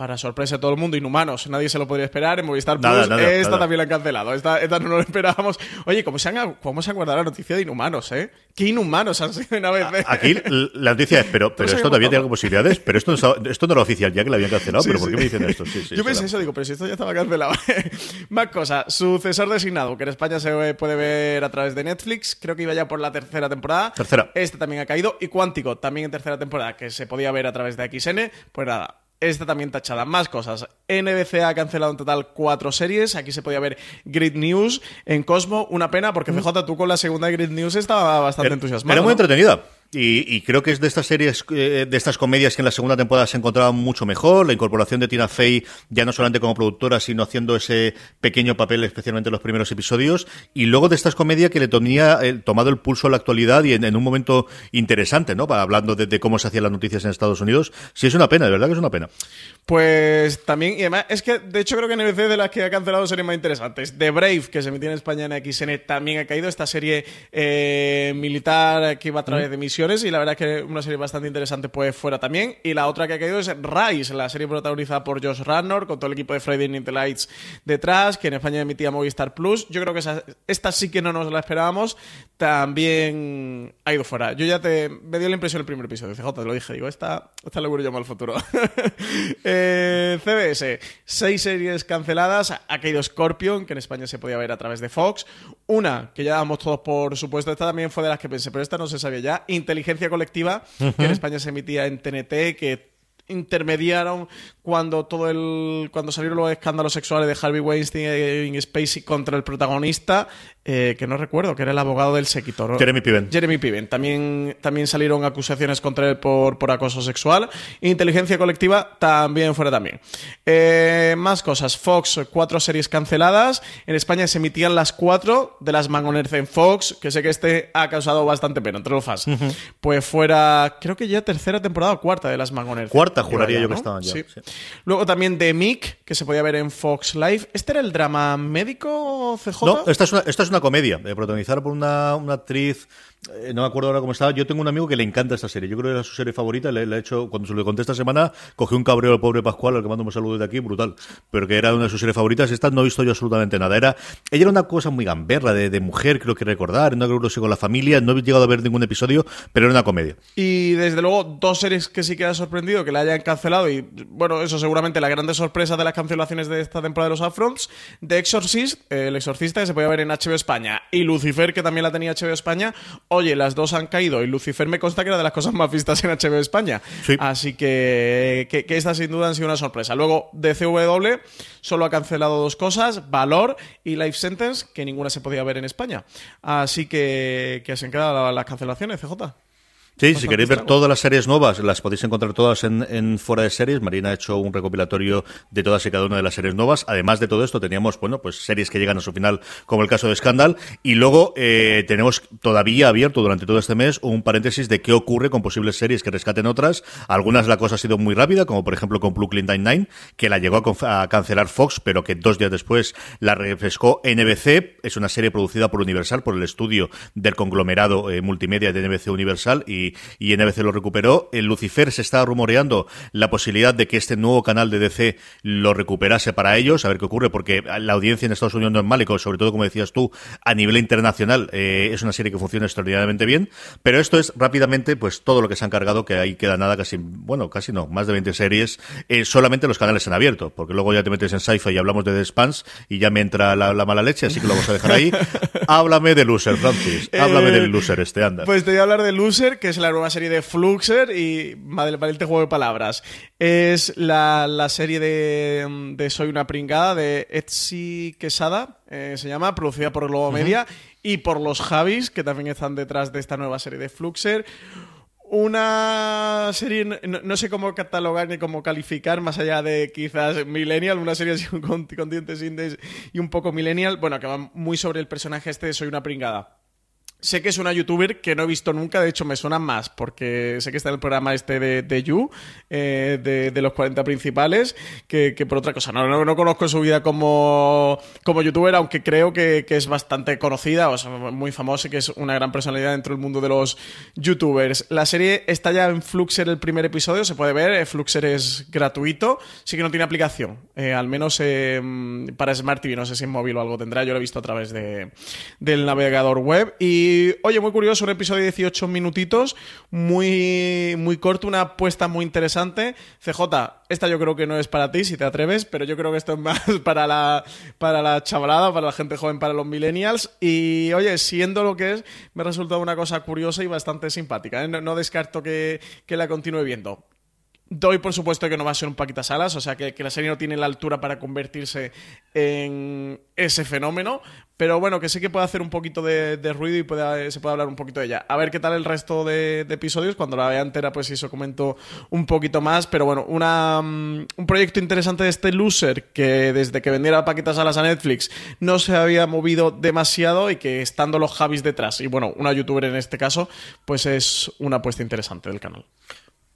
para sorpresa de todo el mundo, Inhumanos, nadie se lo podría esperar. En Movistar Plus, esta también la han cancelado. Esta, no lo esperábamos. Oye, ¿cómo se, han, ¿cómo se han guardado la noticia de Inhumanos, eh? ¿Qué Inhumanos han sido una vez? Aquí la noticia es, pero, pero esto todavía tiene posibilidades, pero esto no, esto no era oficial ya que la habían cancelado, pero ¿por qué me dicen esto? Yo pensé eso, digo, pero si esto ya estaba cancelado. Más cosa, sucesor designado, que en España se puede ver a través de Netflix, creo que iba ya por la tercera temporada. Tercera. Este también ha caído. Y Cuántico, también en tercera temporada, que se podía ver a través de XN. Pues nada, esta también tachada. Más cosas. NBC ha cancelado en total cuatro series. Aquí se podía ver Grid News en Cosmo. Una pena porque CJ, tú con la segunda Grid News estaba bastante entusiasmado. Era muy ¿no? entretenida. Y, y creo que es de estas series, eh, de estas comedias que en la segunda temporada se encontraba mucho mejor. La incorporación de Tina Fey, ya no solamente como productora, sino haciendo ese pequeño papel, especialmente en los primeros episodios. Y luego de estas comedias que le tenía eh, tomado el pulso a la actualidad y en, en un momento interesante, ¿no? Hablando de, de cómo se hacían las noticias en Estados Unidos. Sí, es una pena, de verdad que es una pena. Pues también, y además, es que de hecho creo que NBC de las que ha cancelado series más interesantes. The Brave, que se emitía en España en XN, también ha caído. Esta serie eh, militar que iba a través de y la verdad es que una serie bastante interesante, pues fuera también. Y la otra que ha caído es Rise, la serie protagonizada por Josh Radnor, con todo el equipo de Friday Night Lights detrás, que en España emitía Movistar Plus. Yo creo que esta sí que no nos la esperábamos. También ha ido fuera. Yo ya te. Me dio la impresión el primer episodio. CJ, te lo dije. Digo, esta, esta le yo llamo al futuro. Eh, CBS, seis series canceladas. Ha caído Scorpion, que en España se podía ver a través de Fox. Una, que ya damos todos por supuesto. Esta también fue de las que pensé, pero esta no se sabía ya. Inteligencia Colectiva, que en España se emitía en TNT, que intermediaron cuando todo el cuando salieron los escándalos sexuales de Harvey Weinstein y Spacey contra el protagonista eh, que no recuerdo que era el abogado del séquito Jeremy Piven. Jeremy Piven también también salieron acusaciones contra él por, por acoso sexual inteligencia colectiva también fuera también Eh, más cosas Fox cuatro series canceladas en España se emitían las cuatro de las Mangoners en Fox que sé que este ha causado bastante pena entre los fans pues fuera creo que ya tercera temporada o cuarta de las Mangoners Cuarta, juraría ya, yo que estaban ya, Sí. sí. Luego también The Mick, que se podía ver en Fox Live. ¿Este era el drama médico CJ? No, esta es una, esta es una comedia, eh, protagonizada por una, una actriz, eh, no me acuerdo ahora cómo estaba. Yo tengo un amigo que le encanta esta serie. Yo creo que era su serie favorita. Le, le he hecho, cuando se lo conté esta semana, cogió un cabreo al pobre Pascual, al que mando un saludo de aquí, brutal. Pero que era una de sus series favoritas. Esta no he visto yo absolutamente nada. Era, ella era una cosa muy gamberra, de, mujer, creo que recordar. No creo que con la familia. No he llegado a ver ningún episodio, pero era una comedia. Y desde luego, dos series que sí que ha sorprendido que la hayan cancelado. Y bueno, eso seguramente la grande sorpresa de las cancelaciones de esta temporada de los Upfronts. The Exorcist, El Exorcista, que se podía ver en HBO España. Y Lucifer, que también la tenía HBO España. Oye, las dos han caído. Y Lucifer me consta que era de las cosas más vistas en HBO España. Sí. Así que, que, que esta sin duda han sido una sorpresa. Luego, DCW solo ha cancelado dos cosas: Valor y Life Sentence, que ninguna se podía ver en España. Así que, que se han quedado las cancelaciones, CJ. Sí, si queréis ver todas las series nuevas, las podéis encontrar todas en, en Fuera de Series. Marina ha hecho un recopilatorio de todas y cada una de las series nuevas. Además de todo esto, teníamos, bueno, pues series que llegan a su final, como el caso de Scandal. Y luego eh, tenemos todavía abierto durante todo este mes un paréntesis de qué ocurre con posibles series que rescaten otras. Algunas la cosa ha sido muy rápida, como por ejemplo con Brooklyn Nine-Nine, que la llegó a, a cancelar Fox, pero que dos días después la refrescó NBC. Es una serie producida por Universal, por el estudio del conglomerado eh, multimedia de NBC Universal y, y NBC lo recuperó. En Lucifer se estaba rumoreando la posibilidad de que este nuevo canal de DC lo recuperase para ellos, a ver qué ocurre, porque la audiencia en Estados Unidos no es mala y co- sobre todo, como decías tú, a nivel internacional eh, es una serie que funciona extraordinariamente bien. Pero esto es rápidamente pues todo lo que se han cargado, que ahí queda nada, casi, bueno, casi no, más de 20 series, eh, solamente los canales en abierto, porque luego ya te metes en Sci-Fi y hablamos de The Spans y ya me entra la, la mala leche, así que lo vamos a dejar ahí. Háblame de Loser, Francis. Háblame Eh, del Loser este, anda. Pues te voy a hablar de Loser, que es la nueva serie de Fluxer y madre valiente juego de palabras. Es la, la serie de, de Soy una pringada de Etsy Quesada, eh, se llama, producida por Globo Media y por los Javis, que también están detrás de esta nueva serie de Fluxer. Una serie, no, no sé cómo catalogar ni cómo calificar, más allá de quizás Millennial, una serie así con, con dientes indies y un poco Millennial, bueno, que va muy sobre el personaje este de Soy una pringada. Sé que es una youtuber que no he visto nunca, de hecho me suena más, porque sé que está en el programa este de, You, eh, de, los 40 principales, que, por otra cosa. No, no, no conozco su vida como, como youtuber, aunque creo que, que es bastante conocida, o sea, muy famosa y que es una gran personalidad dentro del mundo de los youtubers. La serie está ya en Fluxer el primer episodio, se puede ver, eh, Fluxer es gratuito, sí que no tiene aplicación, eh, al menos para Smart TV, no sé si en móvil o algo tendrá, yo lo he visto a través de, del navegador web y oye, muy curioso, un episodio de 18 minutitos, muy, muy corto, una apuesta muy interesante. CJ, esta yo creo que no es para ti, si te atreves, pero yo creo que esto es más para la, para la chavalada, para la gente joven, para los millennials. Y, oye, siendo lo que es, me ha resultado una cosa curiosa y bastante simpática. ¿eh? No, no, descarto que, que la continúe viendo Doy por supuesto que no va a ser un Paquita Salas, o sea que, la serie no tiene la altura para convertirse en ese fenómeno, pero bueno, que sí que puede hacer un poquito de, ruido y se puede hablar un poquito de ella. A ver qué tal el resto de, episodios, cuando la vea entera pues eso comento un poquito más, pero bueno, una, um, un proyecto interesante de este loser que desde que vendiera Paquita Salas a Netflix no se había movido demasiado y que estando los Javis detrás, y bueno, una youtuber en este caso, pues es una apuesta interesante del canal.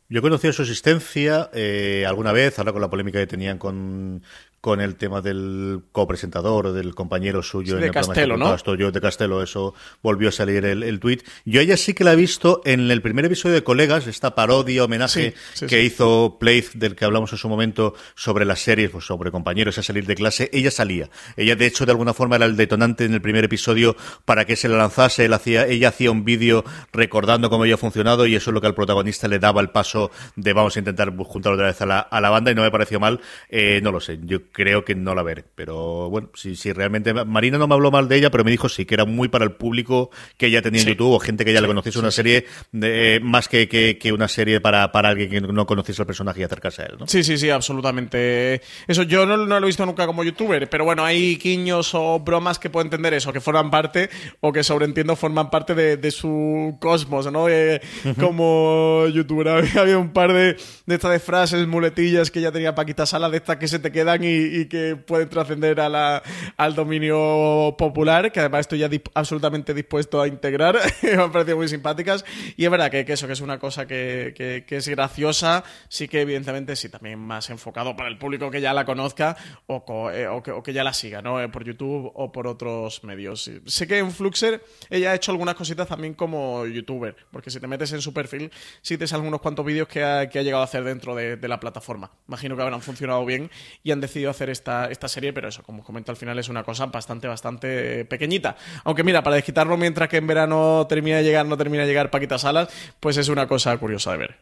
Yo he conocido su existencia eh, alguna vez, ahora con la polémica que tenían con, con el tema del copresentador, del compañero suyo sí, en de el Castelo, programa ¿no? Yo de Castelo, eso volvió a salir el, el tuit. Yo ella sí que la he visto en el primer episodio de Colegas, esta parodia, homenaje Sí, sí, que hizo Plaith, del que hablamos en su momento, sobre las series, pues sobre compañeros a salir de clase. Ella salía. Ella, de hecho, de alguna forma era el detonante en el primer episodio para que se la lanzase. Él hacía, ella hacía un vídeo recordando cómo había funcionado y eso es lo que al protagonista le daba el paso de vamos a intentar juntar otra vez a la, a la banda y no me pareció mal. Eh, no lo sé. Yo creo que no la veré. Pero bueno, si, si realmente Marina no me habló mal de ella, pero me dijo sí que era muy para el público que ella tenía en Sí. YouTube o gente que ya Sí, le conociese una serie de, eh, más que, que, que una serie para, para alguien que no conociese al personaje y acercarse a él, ¿no? Sí, sí, sí, absolutamente. Eso yo no, no lo he visto nunca como youtuber, pero bueno, hay guiños o bromas que puedo entender eso, que forman parte o que sobreentiendo forman parte de, de su cosmos, ¿no? Eh, Como youtuber había un par de, de estas de frases, muletillas que ya tenía Paquita Sala, de estas que se te quedan y, y que pueden trascender a la- al dominio popular, que además estoy ya dip- absolutamente dispuesto a integrar, me han parecido muy simpáticas. Y es verdad que, que eso, que es una cosa que, que- que es graciosa, sí que evidentemente sí, también más enfocado para el público que ya la conozca o, co- eh, o que, o que ya la siga, ¿no? Eh, por YouTube o por otros medios. Sé que en Fluxer ella ha hecho algunas cositas también como youtuber, porque si te metes en su perfil, sí te salen unos cuantos vídeos que ha, que ha llegado a hacer dentro de, de la plataforma. Imagino que habrán funcionado bien y han decidido hacer esta, esta serie, pero eso, como os comento al final, es una cosa bastante, bastante eh, pequeñita. Aunque mira, para desquitarlo mientras que en verano termina de llegar, no termina de llegar Paquita Salas, pues es una cosa curiosa de ver.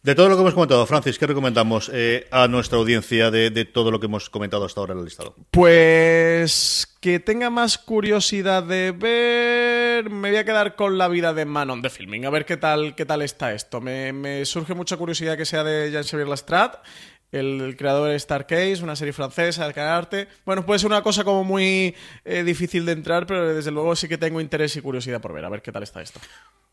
De todo lo que hemos comentado, Francis, ¿qué recomendamos eh, a nuestra audiencia de, de todo lo que hemos comentado hasta ahora en el listado? Pues que tenga más curiosidad de ver, me voy a quedar con la vida de Manon de Filming, a ver qué tal, qué tal está esto. Me, me surge mucha curiosidad que sea de Jean-Xavier Lastrat, el, creador de Starcase, una serie francesa canal Arte. Bueno, puede ser una cosa como muy eh, difícil de entrar, pero desde luego sí que tengo interés y curiosidad por ver, a ver qué tal está esto.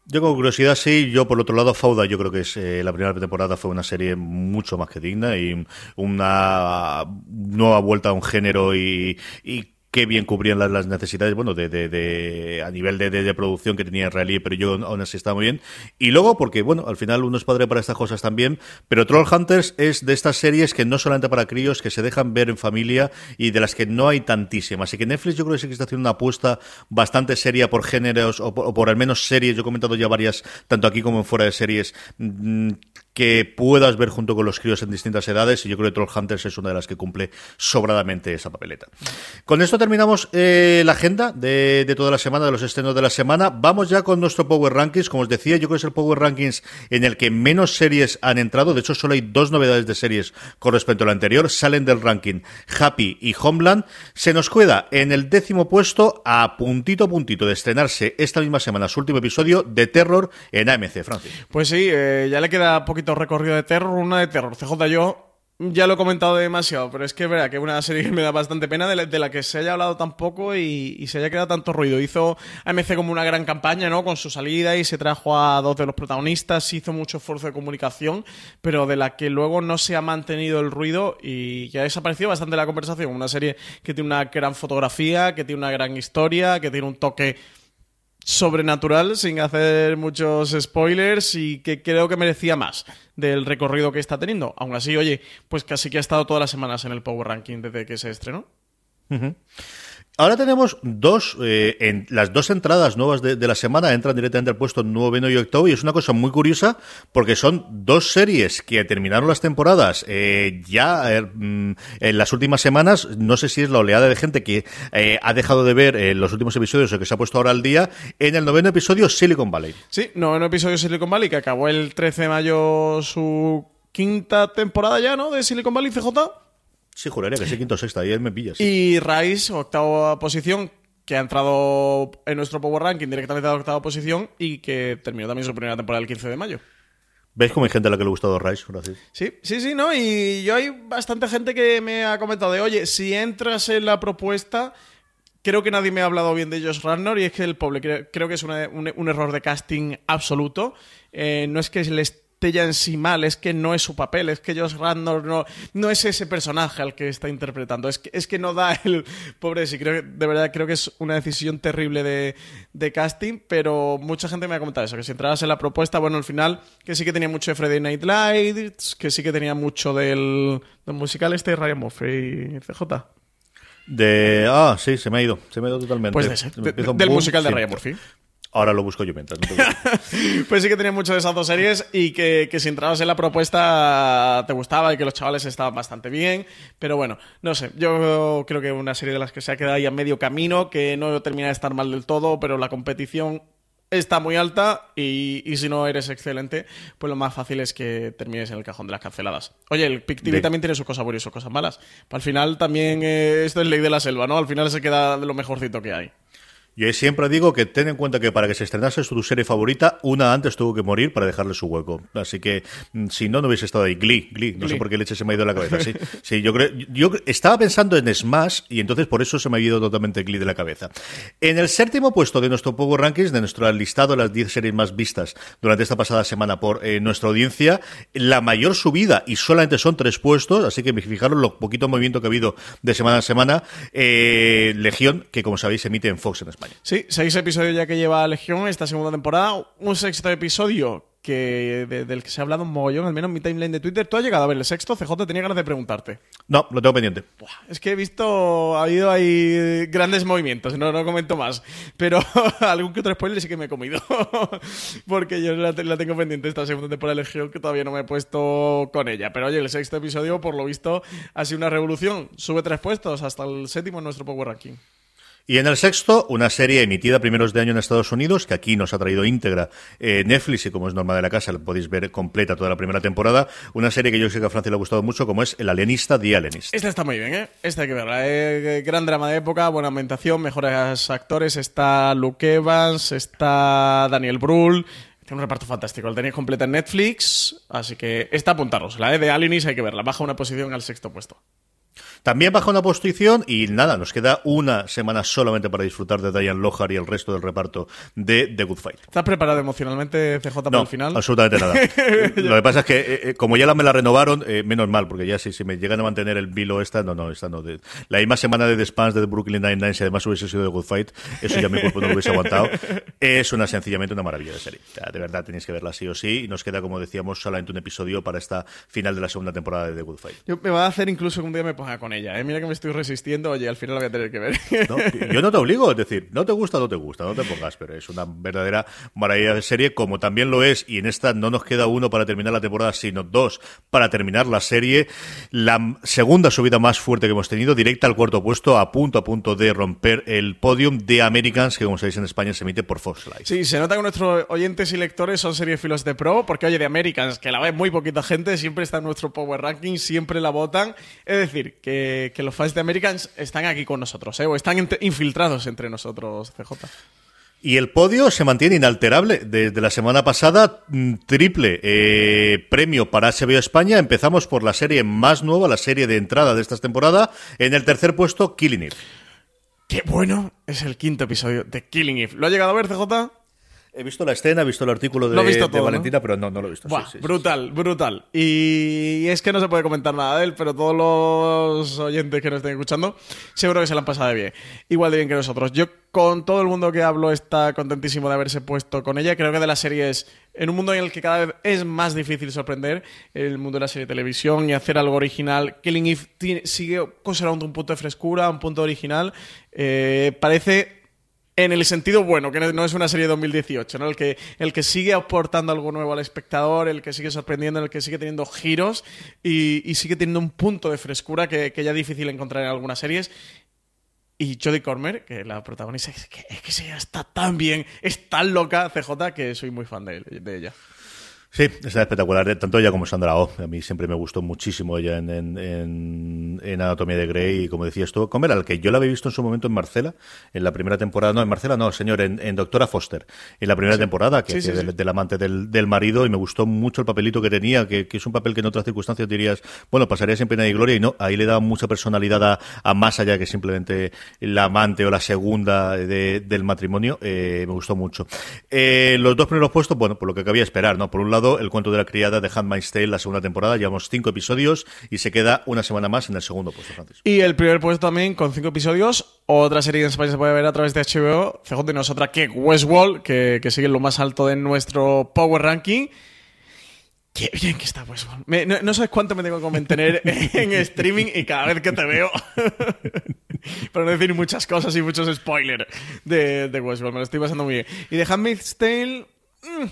Yo con curiosidad sí, yo por otro lado Fauda yo creo que es eh, la primera temporada fue una serie mucho más que digna y una nueva vuelta a un género y qué bien cubrían las, necesidades, bueno, de, de, a nivel de, de- producción que tenía Israelí, pero yo aún así estaba muy bien. Y luego, porque, bueno, al final uno es padre para estas cosas también, pero Trollhunters es de estas series que no solamente para críos, que se dejan ver en familia y de las que no hay tantísimas. Así que Netflix yo creo que sí que está haciendo una apuesta bastante seria por géneros, o por, o por al menos series, yo he comentado ya varias, tanto aquí como en fuera de series, mm, que puedas ver junto con los críos en distintas edades, y yo creo que Trollhunters es una de las que cumple sobradamente esa papeleta. Con esto terminamos eh, la agenda de, toda la semana, de los estrenos de la semana. Vamos ya con nuestro Power Rankings. Como os decía, yo creo que es el Power Rankings en el que menos series han entrado. De hecho, solo hay dos novedades de series con respecto a lo anterior. Salen del ranking Happy y Homeland. Se nos queda en el décimo puesto, a puntito a puntito de estrenarse esta misma semana su último episodio de Terror en AMC, Francis. Pues sí, eh, ya le queda poquito recorrido de terror, una de terror. CJ, yo ya lo he comentado demasiado, pero es que es verdad que una serie que me da bastante pena de la, que se haya hablado tan poco y, se haya quedado tanto ruido. Hizo AMC como una gran campaña, ¿no? Con su salida y se trajo a dos de los protagonistas, hizo mucho esfuerzo de comunicación, pero de la que luego no se ha mantenido el ruido y ya ha desaparecido bastante la conversación. Una serie que tiene una gran fotografía, que tiene una gran historia, que tiene un toque sobrenatural sin hacer muchos spoilers y que creo que merecía más del recorrido que está teniendo. Aún así, oye, pues casi que ha estado todas las semanas en el Power Ranking desde que se estrenó. Ahora tenemos dos, eh, las dos entradas nuevas de, la semana entran directamente al puesto noveno y octavo y es una cosa muy curiosa porque son dos series que terminaron las temporadas eh, ya eh, mm, en las últimas semanas. No sé si es la oleada de gente que eh, ha dejado de ver eh, los últimos episodios o que se ha puesto ahora al día. En el noveno episodio Silicon Valley. Sí, noveno episodio Silicon Valley que acabó el 13 de mayo su quinta temporada ya, ¿no? De Silicon Valley CJ. Sí, juraría que sí, quinto o sexta, ahí me pillas. Y Rise, octava posición, que ha entrado en nuestro Power Ranking directamente a la octava posición y que terminó también su primera temporada el 15 de mayo. ¿Veis cómo hay gente a la que le ha gustado Rise? Gracias. Sí, sí, sí, ¿no? Y yo hay bastante gente que me ha comentado de, oye, si entras en la propuesta, creo que nadie me ha hablado bien de Josh Radnor y es que el pobre creo, creo que es una- un, un error de casting absoluto. Eh, no es que le esté ya en sí mal, es que no es su papel, es que Josh Radnor no, no es ese personaje al que está interpretando, es que, es que no da el pobre sí, creo que, de verdad creo que es una decisión terrible de, de casting, pero mucha gente me ha comentado eso, que si entrabas en la propuesta, bueno, al final, que sí que tenía mucho de Friday Night Lights, que sí que tenía mucho del, del musical este de Ryan Murphy, CJ. De. Ah, sí, se me ha ido. Se me ha ido totalmente. Pues de ese, de- del boom, musical de sí. Ryan Murphy. Ahora lo busco yo mientras. no te. Pues sí que tenía mucho de esas dos series y que, que si entrabas en la propuesta te gustaba y que los chavales estaban bastante bien. Pero bueno, no sé, yo creo que una serie de las que se ha quedado ahí a medio camino, que no termina de estar mal del todo, pero la competición está muy alta y, y si no eres excelente, pues lo más fácil es que termines en el cajón de las canceladas. Oye, el Pic TV De- también tiene sus cosas buenas y sus cosas malas. Al final también eh, esto es ley de la selva, ¿no? Al final se queda de lo mejorcito que hay. Yo siempre digo que ten en cuenta que para que se estrenase tu serie favorita, una antes tuvo que morir para dejarle su hueco. Así que mm, si no, no hubiese estado ahí. Glee, Glee. No sé por qué leche se me ha ido en la cabeza. Sí, sí yo creo. Yo estaba pensando en Smash y entonces por eso se me ha ido totalmente Glee de la cabeza. En el séptimo puesto de nuestro Power Rankings, de nuestro listado de las 10 series más vistas durante esta pasada semana por eh, nuestra audiencia, la mayor subida y solamente son tres puestos, así que fijaros lo poquito movimiento que ha habido de semana a semana. eh, Legión, que como sabéis emite en Fox en España. Sí, seis episodios ya que lleva Legión esta segunda temporada. Un sexto episodio que de- del que se ha hablado un mogollón, al menos en mi timeline de Twitter. ¿Tú has llegado a ver el sexto? CJ tenía ganas de preguntarte. No, lo tengo pendiente. Buah, es que he visto, ha habido ahí grandes movimientos, no, no comento más. Pero algún que otro spoiler sí que me he comido. Porque yo la, la tengo pendiente esta segunda temporada de Legión que todavía no me he puesto con ella. Pero oye, el sexto episodio, por lo visto, ha sido una revolución. Sube tres puestos hasta el séptimo en nuestro Power Ranking. Y en el sexto, una serie emitida primeros de año en Estados Unidos, que aquí nos ha traído íntegra eh, Netflix, y como es norma de la casa, la podéis ver completa toda la primera temporada. Una serie que yo sé que a Francia le ha gustado mucho, como es El Alienista, The Alienist. Esta está muy bien, ¿eh? Esta hay que verla. ¿eh? Gran drama de época, buena ambientación, mejores actores. Está Luke Evans, está Daniel Brühl. Tiene un reparto fantástico. La tenéis completa en Netflix, así que está apuntaros. La de Alienist hay que verla. Baja una posición al sexto puesto. También baja una posición y nada, nos queda una semana solamente para disfrutar de Diane Lohar y el resto del reparto de The Good Fight. ¿Estás preparado emocionalmente, CJ, para No, el final? absolutamente nada. Lo que pasa es que, eh, eh, como ya la, me la renovaron, eh, menos mal, porque ya si, si me llegan a mantener el vilo esta, no, no, esta no. De, la misma semana de The Spans de Brooklyn Nine-Nine, si además hubiese sido The Good Fight, eso ya mi cuerpo no lo hubiese aguantado. Es una sencillamente una maravilla de serie. O sea, de verdad tenéis que verla sí o sí. Y nos queda, como decíamos, solamente un episodio para esta final de la segunda temporada de The Good Fight. Yo me va a hacer incluso que un día me ponga con ella, ¿eh? Mira que me estoy resistiendo. Oye, al final la voy a tener que ver. ¿no? Yo no te obligo, es decir, no te gusta, no te gusta, no te pongas, pero es una verdadera maravilla de serie, como también lo es, y en esta no nos queda uno para terminar la temporada, sino dos para terminar la serie. La segunda subida más fuerte que hemos tenido, directa al cuarto puesto, a punto a punto de romper el podium de Americans, que como sabéis en España se emite por Fox Life. Sí, se nota que nuestros oyentes y lectores son seriefilos de pro, porque oye, de Americans, que la ve muy poquita gente, siempre está en nuestro Power Ranking, siempre la votan. Es decir, que, que los fans de Americans están aquí con nosotros, ¿eh? O están infiltrados entre nosotros, CJ. Y el podio se mantiene inalterable. Desde la semana pasada, mm, triple eh, premio para HBO España. Empezamos por la serie más nueva, la serie de entrada de esta temporada. En el tercer puesto, Killing It. Qué bueno es el quinto episodio de Killing Eve. ¿Lo ha llegado a ver, CJ? He visto la escena, he visto el artículo de, Valentina, pero no, no lo he visto. sí, Buah, sí, sí. brutal, brutal. Y es que no se puede comentar nada de él, pero todos los oyentes que nos estén escuchando seguro que se la han pasado de bien. Igual de bien que nosotros. Yo con todo el mundo que hablo está contentísimo de haberse puesto con ella. Creo que de las series, en un mundo en el que cada vez es más difícil sorprender, el mundo de la serie de televisión y hacer algo original, Killing Eve sigue conservando un punto de frescura, un punto original. Eh, parece en el sentido bueno, que no- es una serie de 2018, ¿no? El que, el que sigue aportando algo nuevo al espectador, el que sigue sorprendiendo, el que sigue teniendo giros y, y sigue teniendo un punto de frescura que, que ya es difícil encontrar en algunas series. Y Jodie Cormer, que la protagonista, es que, es que ella está tan bien, es tan loca, CJ, que soy muy fan de, de ella. Sí, está espectacular, eh, tanto ella como Sandra Oh. A mí siempre me gustó muchísimo ella en, en, en, Anatomía de Grey y como decías tú, Comer, al que yo la había visto en su momento en Marcela, en la primera temporada, no, en Marcela no, señor, en, Doctora Foster, en la primera temporada, que es del, amante del, del, marido y me gustó mucho el papelito que tenía, que, es un papel que en otras circunstancias dirías, bueno, pasaría siempre en y gloria y no, ahí le daba mucha personalidad a, más allá que simplemente la amante o la segunda del matrimonio, eh, me gustó mucho. Eh, los dos primeros puestos, bueno, por lo que cabía esperar, ¿no? Por un lado, el cuento de la criada de Handmaid's Tale, la segunda temporada. Llevamos cinco episodios y se queda una semana más en el segundo puesto, Francis. Y el primer puesto también con cinco episodios. Otra serie que en España se puede ver a través de HBO. CJ no es otra que Westworld, que, que sigue en lo más alto de nuestro Power Ranking. Qué bien que está Westworld. no, sabes cuánto me tengo que mantener en streaming y cada vez que te veo. para no decir muchas cosas y muchos spoilers de, de Westworld. Me lo estoy pasando muy bien. Y de Handmaid's Tale. Mm,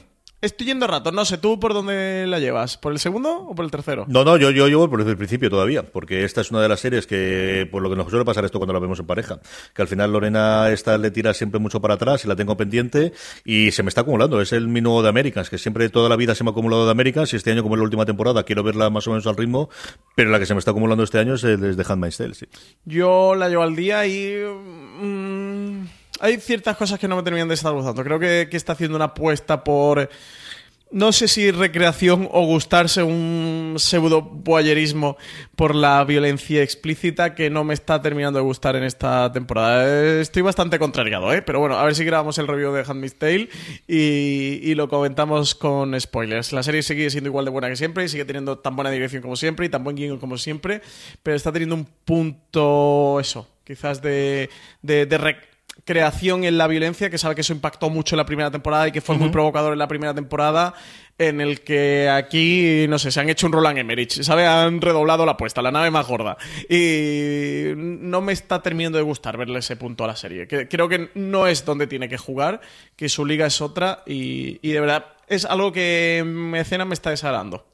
Estoy yendo rato, no sé, ¿tú por dónde la llevas? ¿Por el segundo o por el tercero? No, no, yo, yo llevo por el principio todavía, porque esta es una de las series que, por lo que nos suele pasar esto cuando la vemos en pareja, que al final Lorena esta le tira siempre mucho para atrás y la tengo pendiente y se me está acumulando. Es el mi nuevo de Americans, que siempre toda la vida se me ha acumulado de Americans y este año, como es la última temporada, quiero verla más o menos al ritmo, pero la que se me está acumulando este año es de Handmaid's Tale, sí. Yo la llevo al día y... Mm, hay ciertas cosas que no me terminan de estar gustando. Creo que, que está haciendo una apuesta por no sé si recreación o gustarse un pseudo boyerismo por la violencia explícita que no me está terminando de gustar en esta temporada. Estoy bastante contrariado, ¿eh? Pero bueno, a ver si grabamos el review de Handmaid's Tale y, y lo comentamos con spoilers. La serie sigue siendo igual de buena que siempre y sigue teniendo tan buena dirección como siempre y tan buen guion como siempre, pero está teniendo un punto, eso, quizás de, de, de creación en la violencia, que sabe que eso impactó mucho en la primera temporada y que fue muy provocador en la primera temporada, en el que aquí, no sé, se han hecho un Roland Emmerich, ¿sabe? Han redoblado la apuesta, la nave más gorda. Y no me está terminando de gustar verle ese punto a la serie. Creo que no es donde tiene que jugar, que su liga es otra y, y de verdad es algo que me escena me está desagradando.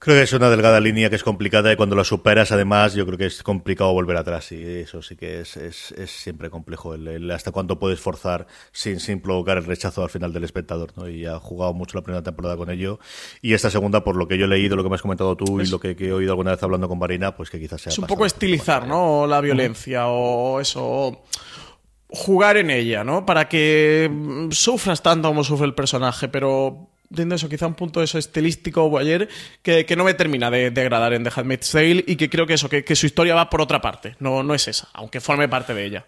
Creo que es una delgada línea que es complicada y cuando la superas, además, yo creo que es complicado volver atrás. Y eso sí que es, es, es siempre complejo. El, hasta cuánto puedes forzar sin, sin provocar el rechazo al final del espectador. ¿no? Y ha jugado mucho la primera temporada con ello. Y esta segunda, por lo que yo he leído, lo que me has comentado tú y lo que, he oído alguna vez hablando con Marina, pues que quizás sea. Es un poco estilizar, ¿no? La violencia o eso jugar en ella, ¿no? Para que sufras tanto como sufre el personaje, pero Teniendo eso, quizá un punto eso estilístico o ayer que, que, no me termina de, de, agradar en The Handmaid's Tale y que creo que eso, que, que, su historia va por otra parte, no, no es esa, aunque forme parte de ella.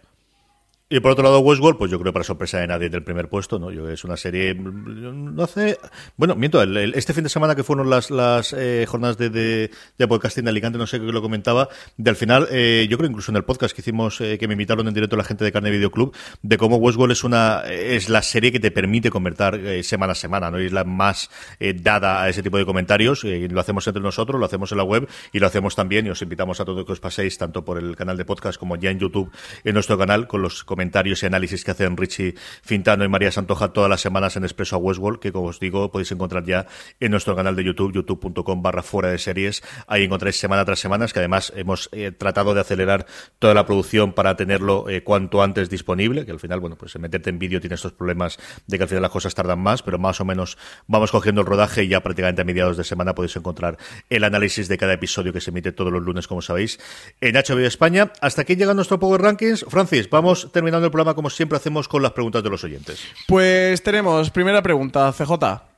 Y por otro lado, Westworld, pues yo creo para sorpresa de nadie del primer puesto, ¿no? Yo es una serie, no hace, bueno, miento, este fin de semana que fueron las, las eh, jornadas de, de, de, podcasting de Alicante, no sé qué lo comentaba, de al final, eh, yo creo incluso en el podcast que hicimos, eh, que me invitaron en directo la gente de Carne Video Club, de cómo Westworld es una, es la serie que te permite comentar eh, semana a semana, ¿no? Y es la más eh, dada a ese tipo de comentarios, lo hacemos entre nosotros, lo hacemos en la web y lo hacemos también, y os invitamos a todos que os paséis, tanto por el canal de podcast como ya en YouTube, en nuestro canal, con los comentarios comentarios y análisis que hacen Richie Fintano y María Santoja todas las semanas en Expreso a Westworld, que como os digo podéis encontrar ya en nuestro canal de YouTube, youtube.com barra fuera de series. Ahí encontráis semana tras semana, que además hemos eh, tratado de acelerar toda la producción para tenerlo eh, cuanto antes disponible, que al final, bueno, pues meterte en vídeo tiene estos problemas de que al final las cosas tardan más, pero más o menos vamos cogiendo el rodaje y ya prácticamente a mediados de semana podéis encontrar el análisis de cada episodio que se emite todos los lunes, como sabéis, en HBO España. Hasta aquí llega nuestro Power Rankings. Francis, vamos terminando el programa como siempre hacemos con las preguntas de los oyentes. Pues tenemos primera pregunta, CJ.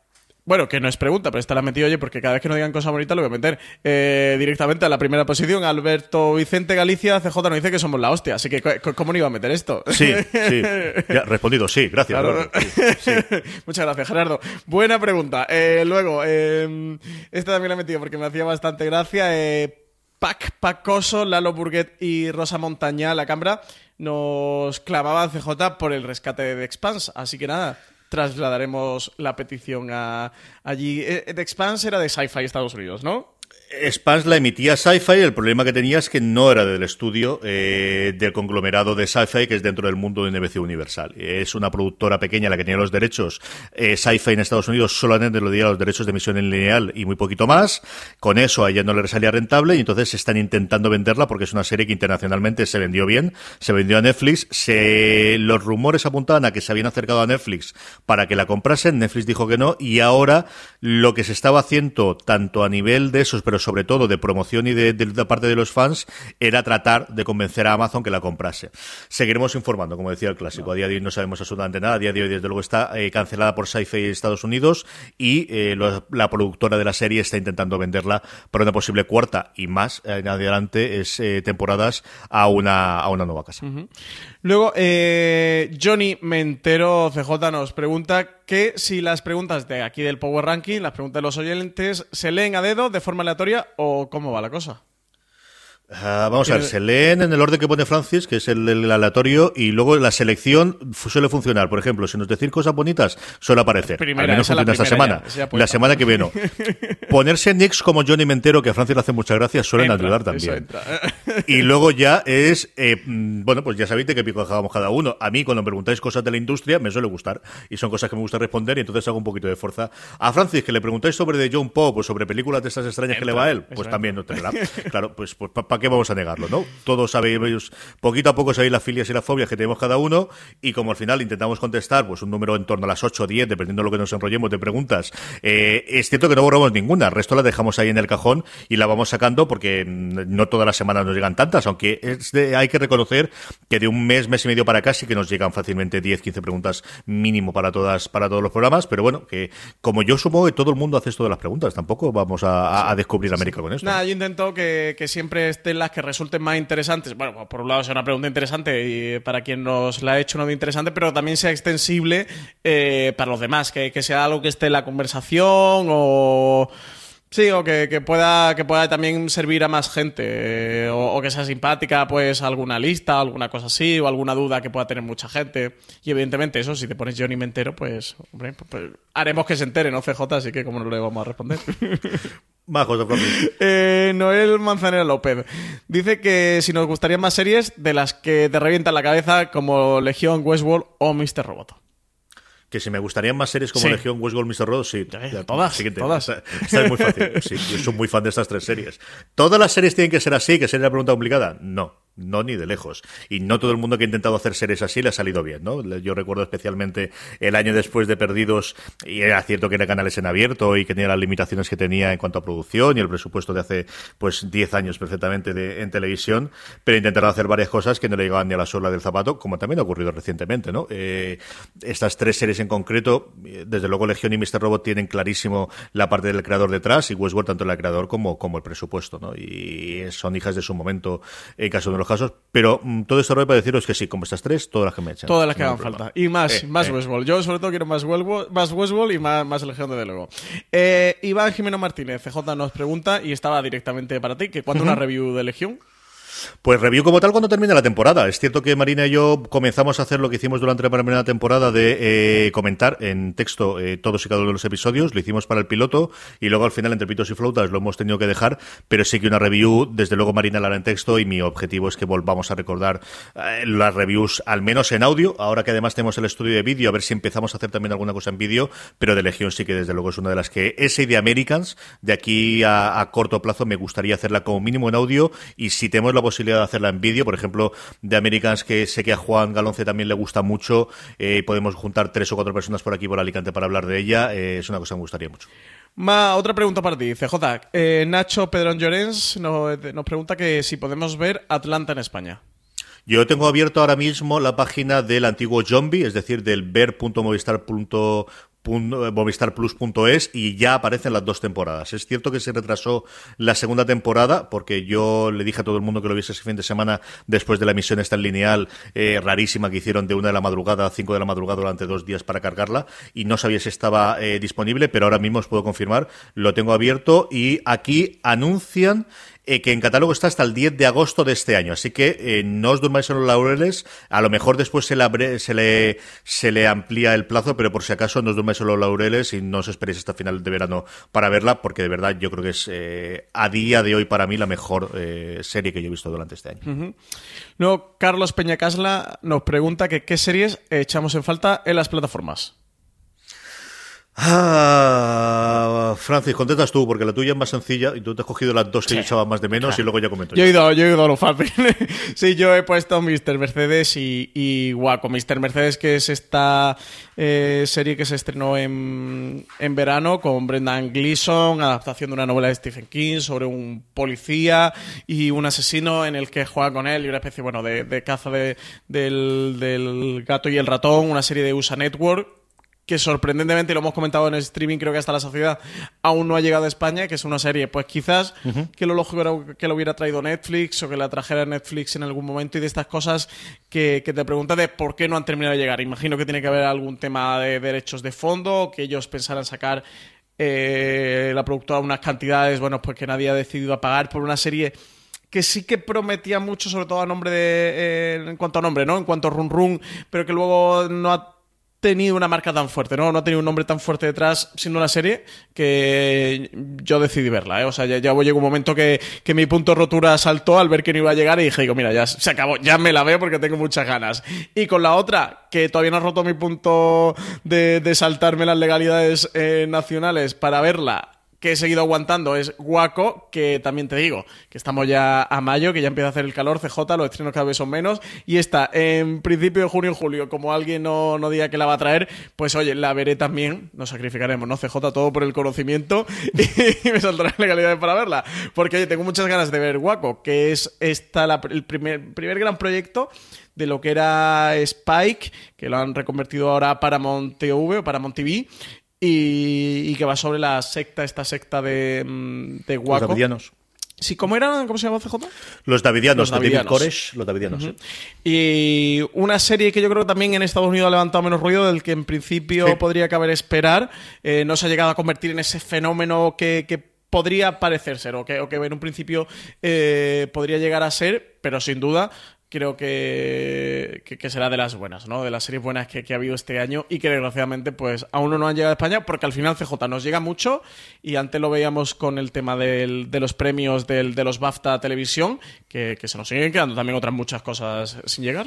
Bueno, que no es pregunta, pero esta la he metido oye, porque cada vez que nos digan cosas bonitas lo voy a meter eh, directamente a la primera posición. Alberto Vicente Galicia, CJ nos dice que somos la hostia, así que ¿cómo no iba a meter esto? Sí, sí. Ya, respondido, sí, gracias. Muchas gracias, Gerardo. Buena pregunta. Eh, luego, eh, esta también la he metido porque me hacía bastante gracia. Pac Pacoso, Lalo Burguet y Rosa Montaña, la cámara nos clamaban CJ por el rescate de The Expanse. Así que nada, trasladaremos la petición a allí. Eh, The Expanse era de Sci-Fi Estados Unidos, ¿no? Spans la emitía Sci-Fi, el problema que tenía es que no era del estudio eh, del conglomerado de Sci-Fi que es dentro del mundo de NBC Universal. Es una productora pequeña la que tiene los derechos. Eh, Sci-Fi en Estados Unidos solamente lo diría los derechos de emisión en lineal y muy poquito más. Con eso a ella no le salía rentable y entonces están intentando venderla porque es una serie que internacionalmente se vendió bien, se vendió a Netflix. Los rumores apuntaban a que se habían acercado a Netflix para que la comprasen. Netflix dijo que no y ahora lo que se estaba haciendo tanto a nivel de esos, pero sobre todo de promoción y de, parte de los fans, era tratar de convencer a Amazon que la comprase. Seguiremos informando, como decía el clásico. A día de hoy no sabemos absolutamente nada. A día de hoy, desde luego, está eh, cancelada por Sci-Fi Estados Unidos y eh, la productora de la serie está intentando venderla para una posible cuarta y más en adelante es eh, temporadas a una, a una nueva casa. Luego, Johnny Mentero CJ nos pregunta que si las preguntas de aquí del Power Ranking, las preguntas de los oyentes, se leen a dedo de forma aleatoria o cómo va la cosa. Ah, vamos a ver, se leen en el orden que pone Francis, que es el, aleatorio, y luego la selección suele funcionar. Por ejemplo, si nos decir cosas bonitas, suele aparecer. Al menos funciona esta semana. la semana que viene. Ponerse Nix como Johnny Mentero, que a Francis le hace muchas gracias, suelen ayudar también. y luego ya es, eh, mm, bueno, pues ya sabéis de qué pico dejábamos cada uno. A mí, cuando me preguntáis cosas de la industria, me suele gustar. Y son cosas que me gusta responder, y entonces hago un poquito de fuerza. A Francis, que le preguntáis sobre de John Pop o sobre películas de estas extrañas que le va a él, pues también no tendrá. Claro, pues, pues ¿para qué vamos a negarlo, no? Todos sabéis, poquito a poco sabéis las filias y las fobias que tenemos cada uno y como al final intentamos contestar pues un número en torno a las 8 o 10, dependiendo de lo que nos enrollemos de preguntas, eh, es cierto que no borramos ninguna, el resto la dejamos ahí en el cajón y la vamos sacando porque no todas las semanas nos llegan tantas, aunque hay que reconocer que de un mes, mes y medio para acá sí que nos llegan fácilmente 10, 15 preguntas mínimo para todas para todos los programas, pero bueno, que como yo supongo que todo el mundo hace esto de las preguntas, tampoco vamos a, descubrir América con esto. Nada, yo intento que, que siempre las que resulten más interesantes. Bueno, por un lado es una pregunta interesante y para quien nos la ha hecho no interesante, pero también sea extensible eh, para los demás, que, sea algo que esté en la conversación o... Sí, o que, pueda, que pueda también servir a más gente, eh, o, que sea simpática, pues alguna lista, alguna cosa así, o alguna duda que pueda tener mucha gente. Y evidentemente eso, si te pones Johnny Mentero, pues, hombre, pues, pues haremos que se entere, ¿no, CJ? Así que como no le vamos a responder. eh, Noel Manzanera López dice que si nos gustarían más series de las que te revientan la cabeza como Legión, Westworld o Mr. Robot. Que si me gustarían más series como Legión, Westworld, Mr. Robot, sí. todas, todas. Está, muy fácil. Sí, yo soy muy fan de estas tres series. ¿Todas las series tienen que ser así? ¿Que sería la pregunta complicada? No. No, ni de lejos. Y no todo el mundo que ha intentado hacer series así le ha salido bien, ¿no? Yo recuerdo especialmente el año después de Perdidos, y era cierto que era canales en abierto y que tenía las limitaciones que tenía en cuanto a producción y el presupuesto de hace, pues, 10 años perfectamente de, en televisión, pero intentaron hacer varias cosas que no le llegaban ni a la sola del zapato, como también ha ocurrido recientemente, ¿no? Eh, estas tres series en concreto, desde luego Legión y Mr. Robot tienen clarísimo la parte del creador detrás y Westworld tanto el creador como, como el presupuesto, ¿no? Y son hijas de su momento en caso de casos, pero mm, todo esto para deciros que sí, como estas tres, todas las que me echan. Todas las que hagan falta. Y más, eh, más eh. Westworld. Yo sobre todo quiero más Westworld, más Westworld y más, más Legión de luego. Eh, Iván Jimeno Martínez, CJ nos pregunta, y estaba directamente para ti, que cuando una review de Legión? Pues review como tal cuando termine la temporada. Es cierto que Marina y yo comenzamos a hacer lo que hicimos durante la primera temporada de eh, comentar en texto eh, todos y cada uno de los episodios. Lo hicimos para el piloto y luego al final entre pitos y flautas lo hemos tenido que dejar. Pero sí que una review, desde luego Marina la hará en texto y mi objetivo es que volvamos a recordar eh, las reviews al menos en audio. Ahora que además tenemos el estudio de vídeo, a ver si empezamos a hacer también alguna cosa en vídeo. Pero de Legión sí que desde luego es una de las que ese de Americans, de aquí a, a corto plazo me gustaría hacerla como mínimo en audio y si tenemos la posibilidad de hacerla en vídeo, por ejemplo, de Americans, que sé que a Juan Galonce también le gusta mucho, eh, podemos juntar tres o cuatro personas por aquí por Alicante para hablar de ella, eh, es una cosa que me gustaría mucho. Ma, otra pregunta para ti, CJ. Eh, Nacho Pedrón Llorens nos, nos pregunta que si podemos ver Atlanta en España. Yo tengo abierto ahora mismo la página del antiguo Zombie, es decir, del ver.movistar.com movistarplus.es y ya aparecen las dos temporadas. Es cierto que se retrasó la segunda temporada porque yo le dije a todo el mundo que lo viese ese fin de semana después de la emisión esta lineal eh, rarísima que hicieron de una de la madrugada a cinco de la madrugada durante dos días para cargarla y no sabía si estaba eh, disponible, pero ahora mismo os puedo confirmar, lo tengo abierto y aquí anuncian eh, que en catálogo está hasta el 10 de agosto de este año. Así que eh, no os durmáis en los laureles. A lo mejor después se le, se le, amplía el plazo, pero por si acaso no os durmáis en los laureles y no os esperéis hasta final de verano para verla, porque de verdad yo creo que es eh, a día de hoy para mí la mejor serie que yo he visto durante este año. No, Carlos Peñacasla nos pregunta que qué series echamos en falta en las plataformas. Ah, Francis, contentas tú, porque la tuya es más sencilla y tú te has cogido las dos que echabas más de menos y luego ya comento. Yo, he ido, yo he ido a lo fácil. sí, yo he puesto Mr. Mercedes y, y Waco. Mr. Mercedes, que es esta eh, serie que se estrenó en, en verano con Brendan Gleeson, adaptación de una novela de Stephen King sobre un policía y un asesino en el que juega con él y una especie bueno, de, de caza de, del, del gato y el ratón, una serie de USA Network que sorprendentemente, lo hemos comentado en el streaming, creo que hasta la sociedad aún no ha llegado a España, que es una serie, pues quizás que lo lógico era que lo hubiera traído Netflix o que la trajera Netflix en algún momento y de estas cosas que, te preguntas de por qué no han terminado de llegar. Imagino que tiene que haber algún tema de derechos de fondo, que ellos pensaran sacar eh, la productora unas cantidades, bueno, pues que nadie ha decidido pagar por una serie que sí que prometía mucho, sobre todo a nombre de. Eh, en cuanto a nombre, ¿no? En cuanto a Run Run, pero que luego no ha tenido una marca tan fuerte, ¿no? No ha tenido un nombre tan fuerte detrás, siendo una serie, que yo decidí verla, ¿eh? O sea, ya, llegó un momento que, mi punto de rotura saltó al ver que no iba a llegar y dije, digo, mira, ya se acabó, ya me la veo porque tengo muchas ganas. Y con la otra, que todavía no ha roto mi punto de, de saltarme las legalidades eh, nacionales para verla, que he seguido aguantando es Guaco, que también te digo, que estamos ya a mayo, que ya empieza a hacer el calor, CJ, los estrenos cada vez son menos, y está en principio de junio y julio, como alguien no, no diga que la va a traer, pues oye, la veré también, nos sacrificaremos, ¿no? CJ, todo por el conocimiento, y me saldrán legalidades para verla, porque oye, tengo muchas ganas de ver Guaco, que es esta el primer, primer gran proyecto de lo que era Spike, que lo han reconvertido ahora para Paramount TV o Paramount TV, y, que va sobre la secta, esta secta de, mm, de Waco. Los davidianos. Sí, ¿cómo eran? ¿Cómo se llama CJ? Los davidianos, los David Koresh, los davidianos. Y una serie que yo creo que también en Estados Unidos ha levantado menos ruido del que en principio podría caber esperar. Eh, no se ha llegado a convertir en ese fenómeno que, podría parecer ser, o que, o que en un principio eh, podría llegar a ser, pero sin duda creo que, que, será de las buenas, ¿no? De las series buenas que, ha habido este año y que desgraciadamente pues aún no han llegado a España porque al final CJ nos llega mucho y antes lo veíamos con el tema de los premios de los BAFTA Televisión que, que se nos siguen quedando también otras muchas cosas sin llegar.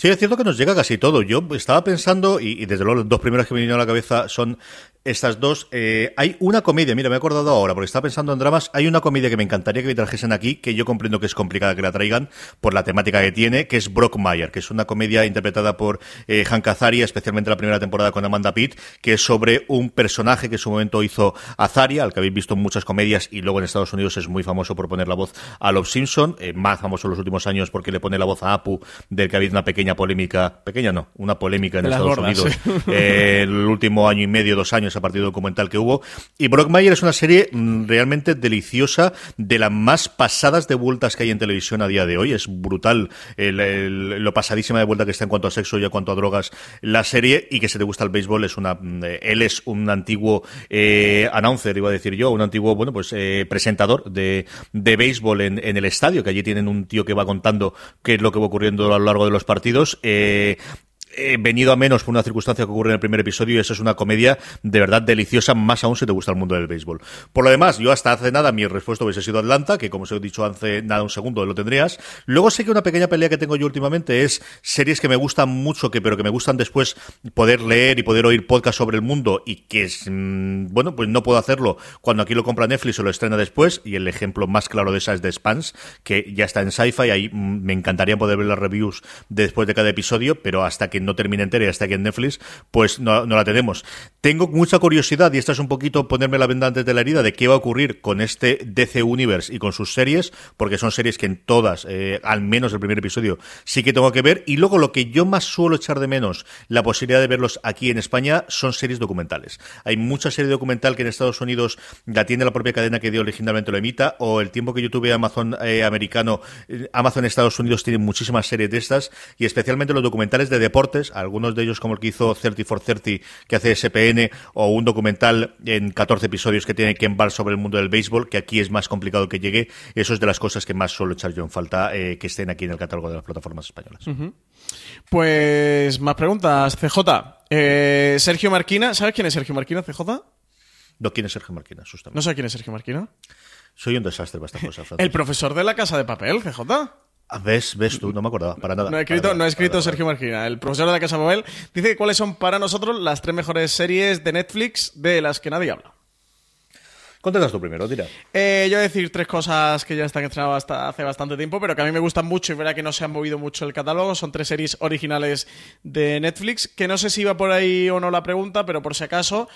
Sí, es cierto que nos llega casi todo. Yo estaba pensando, y, desde luego los dos primeros que me vinieron a la cabeza son estas dos. Eh, hay una comedia, mira, me he acordado ahora, porque estaba pensando en dramas. Hay una comedia que me encantaría que me trajesen aquí, que yo comprendo que es complicada que la traigan por la temática que tiene, que es Brockmire, que es una comedia interpretada por eh, Hank Azaria, especialmente la primera temporada con Amanda Pitt, que es sobre un personaje que en su momento hizo Azaria, al que habéis visto en muchas comedias y luego en Estados Unidos es muy famoso por poner la voz a Love Simpson, eh, más famoso en los últimos años porque le pone la voz a Apu, del que ha habido una pequeña polémica, pequeña no, una polémica en Estados Unidos eh, el último año y medio, dos años a partir del documental que hubo. Y Brockmire es una serie mm, realmente deliciosa, de las más pasadas de vueltas que hay en televisión a día de hoy. Es brutal lo pasadísima de vuelta que está en cuanto a sexo y en cuanto a drogas la serie y que si te gusta el béisbol es una mm, él es un antiguo eh, announcer iba a decir yo un antiguo bueno pues eh, presentador de, de béisbol en, el estadio que allí tienen un tío que va contando qué es lo que va ocurriendo a lo largo de los partidos eh, eh, venido a menos por una circunstancia que ocurre en el primer episodio y eso es una comedia de verdad deliciosa, más aún si te gusta el mundo del béisbol. Por lo demás, yo hasta hace nada mi respuesta hubiese sido Atlanta, que como os he dicho hace nada un segundo lo tendrías. Luego sé que una pequeña pelea que tengo yo últimamente es series que me gustan mucho, que pero que me gustan después poder leer y poder oír podcast sobre el mundo y que es, mm, bueno, pues no puedo hacerlo cuando aquí lo compra Netflix o lo estrena después y el ejemplo más claro de esa es de Spans, que ya está en Sci-Fi, ahí mm, me encantaría poder ver las reviews después de cada episodio, pero hasta que no termine entera y hasta aquí en Netflix, pues no, la tenemos. Tengo mucha curiosidad, y esta es un poquito ponerme la venda antes de la herida, de qué va a ocurrir con este DC Universe y con sus series, porque son series que en todas, eh, al menos el primer episodio, sí que tengo que ver. Y luego lo que yo más suelo echar de menos, la posibilidad de verlos aquí en España, son series documentales. Hay mucha serie documental que en Estados Unidos la tiene la propia cadena que dio originalmente lo emita, o el tiempo que yo tuve Amazon eh, americano, eh, Amazon Estados Unidos tiene muchísimas series de estas, y especialmente los documentales de deporte cortes, algunos de ellos como el que hizo 30 for 30, que hace SPN, o un documental en 14 episodios que tiene Ken Barr sobre el mundo del béisbol, que aquí es más complicado que llegue. Eso es de las cosas que más suelo echar yo en falta eh, que estén aquí en el catálogo de las plataformas españolas. Pues más preguntas, CJ. Eh, Sergio Marquina, ¿sabes quién es Sergio Marquina, CJ? No, ¿quién es Sergio Marquina? Asústame. No sé quién es Sergio Marquina. Soy un desastre para estas cosas. El profesor de la casa de papel, CJ. Ah, ¿Ves? ¿Ves tú? No me acordaba, para nada. No ha escrito, no ha escrito Sergio Marquina. El profesor de la Casa Papel dice cuáles son para nosotros las tres mejores series de Netflix de las que nadie habla. Contestas tú primero, tira. Eh, yo voy a decir tres cosas que ya están estrenadas hasta hace bastante tiempo, pero que a mí me gustan mucho y verá que no se han movido mucho el catálogo. Son tres series originales de Netflix, que no sé si iba por ahí o no la pregunta, pero por si acaso,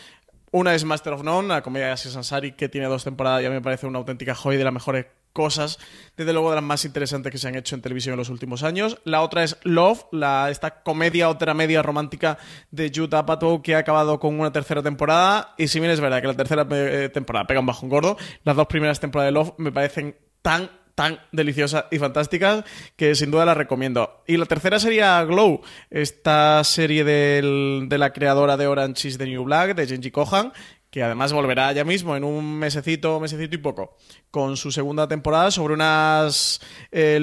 una es Master of None, la comedia de Aziz Ansari, que tiene dos temporadas y a mí me parece una auténtica joya de las mejores cosas, desde luego de las más interesantes que se han hecho en televisión en los últimos años. La otra es Love, la, esta comedia o media romántica de Jude Apatow que ha acabado con una tercera temporada. Y si bien es verdad que la tercera eh, temporada pega un bajón gordo, las dos primeras temporadas de Love me parecen tan tan deliciosas y fantásticas que sin duda las recomiendo. Y la tercera sería Glow, esta serie de la creadora de Orange is the New Black, de Genji Kohan, que además volverá ya mismo en un mesecito, mesecito y poco, con su segunda temporada sobre unas eh,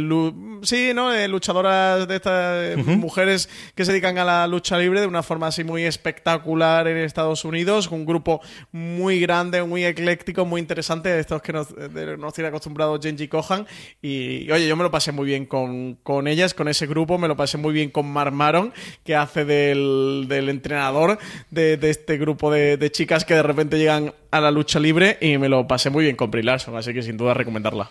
sí, ¿no? Eh, luchadoras de estas eh, mujeres que se dedican a la lucha libre de una forma así muy espectacular en Estados Unidos, un grupo muy grande, muy ecléctico, muy interesante, de estos que nos, nos tiene acostumbrados Genji Kohan. Y, oye, yo me lo pasé muy bien con, con, ellas, con ese grupo, me lo pasé muy bien con Marmaron, que hace del, del entrenador de, de, este grupo de, de chicas que de repente llegan a la lucha libre y me lo pasé muy bien con Brie Larson, así que sin duda recomendarla.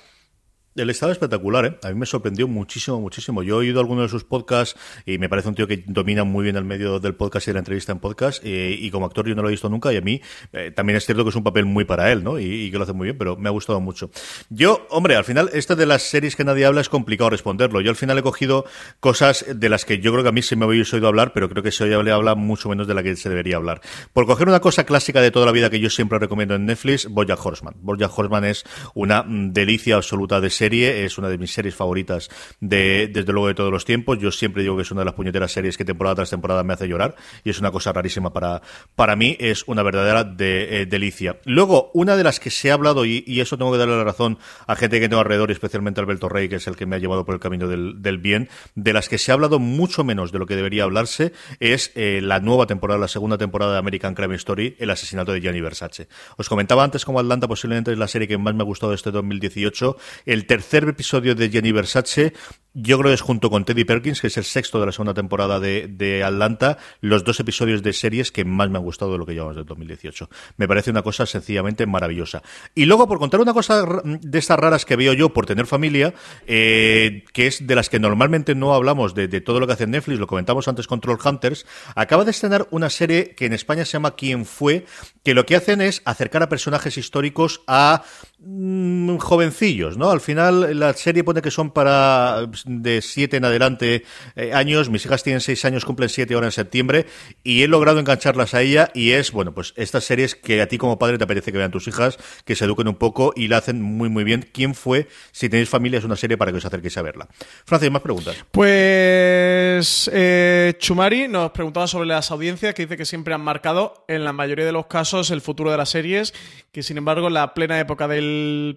El estado espectacular, ¿eh? A mí me sorprendió muchísimo, muchísimo. Yo he oído algunos de sus podcasts y me parece un tío que domina muy bien el medio del podcast y de la entrevista en podcast. Y como actor yo no lo he visto nunca y a mí eh, también es cierto que es un papel muy para él, ¿no? Y, que lo hace muy bien, pero me ha gustado mucho. Yo, hombre, al final, esto de las series que nadie habla es complicado responderlo. Yo al final he cogido cosas de las que yo creo que a mí se me había oído hablar, pero creo que se oye habla mucho menos de la que se debería hablar. Por coger una cosa clásica de toda la vida que yo siempre recomiendo en Netflix, Bojack Horseman. Bojack Horseman es una mm, delicia absoluta de serie, es una de mis series favoritas de, desde luego, de todos los tiempos. Yo siempre digo que es una de las puñeteras series que temporada tras temporada me hace llorar y es una cosa rarísima para, para mí, es una verdadera de, eh, delicia. Luego, una de las que se ha hablado, y, eso tengo que darle la razón a gente que tengo alrededor, especialmente a Alberto Rey, que es el que me ha llevado por el camino del, del bien, de las que se ha hablado mucho menos de lo que debería hablarse, es eh, la nueva temporada, la segunda temporada de American Crime Story, el asesinato de Gianni Versace. Os comentaba antes como Atlanta posiblemente es la serie que más me ha gustado de este 2018. El tercer episodio de Jenny Versace yo creo que es junto con Teddy Perkins, que es el sexto de la segunda temporada de, Atlanta, los dos episodios de series que más me han gustado de lo que llevamos del 2018. Me parece una cosa sencillamente maravillosa. Y luego, por contar una cosa de estas raras que veo yo por tener familia, eh, que es de las que normalmente no hablamos de, de, todo lo que hace Netflix, lo comentamos antes Control Hunters, acaba de estrenar una serie que en España se llama ¿Quién fue? que lo que hacen es acercar a personajes históricos a mm, jovencillos, ¿no? Al final la serie pone que son para de siete en adelante eh, años, mis hijas tienen seis años, cumplen siete ahora en septiembre, y he logrado engancharlas a ella, y es, bueno, pues estas series que a ti como padre te parece que vean tus hijas, que se eduquen un poco y la hacen muy, muy bien. ¿Quién fue? Si tenéis familia, es una serie para que os acerquéis a verla. Francis, más preguntas. Pues eh, Chumari nos preguntaba sobre las audiencias, que dice que siempre han marcado, en la mayoría de los casos, el futuro de las series, que sin embargo, la plena época del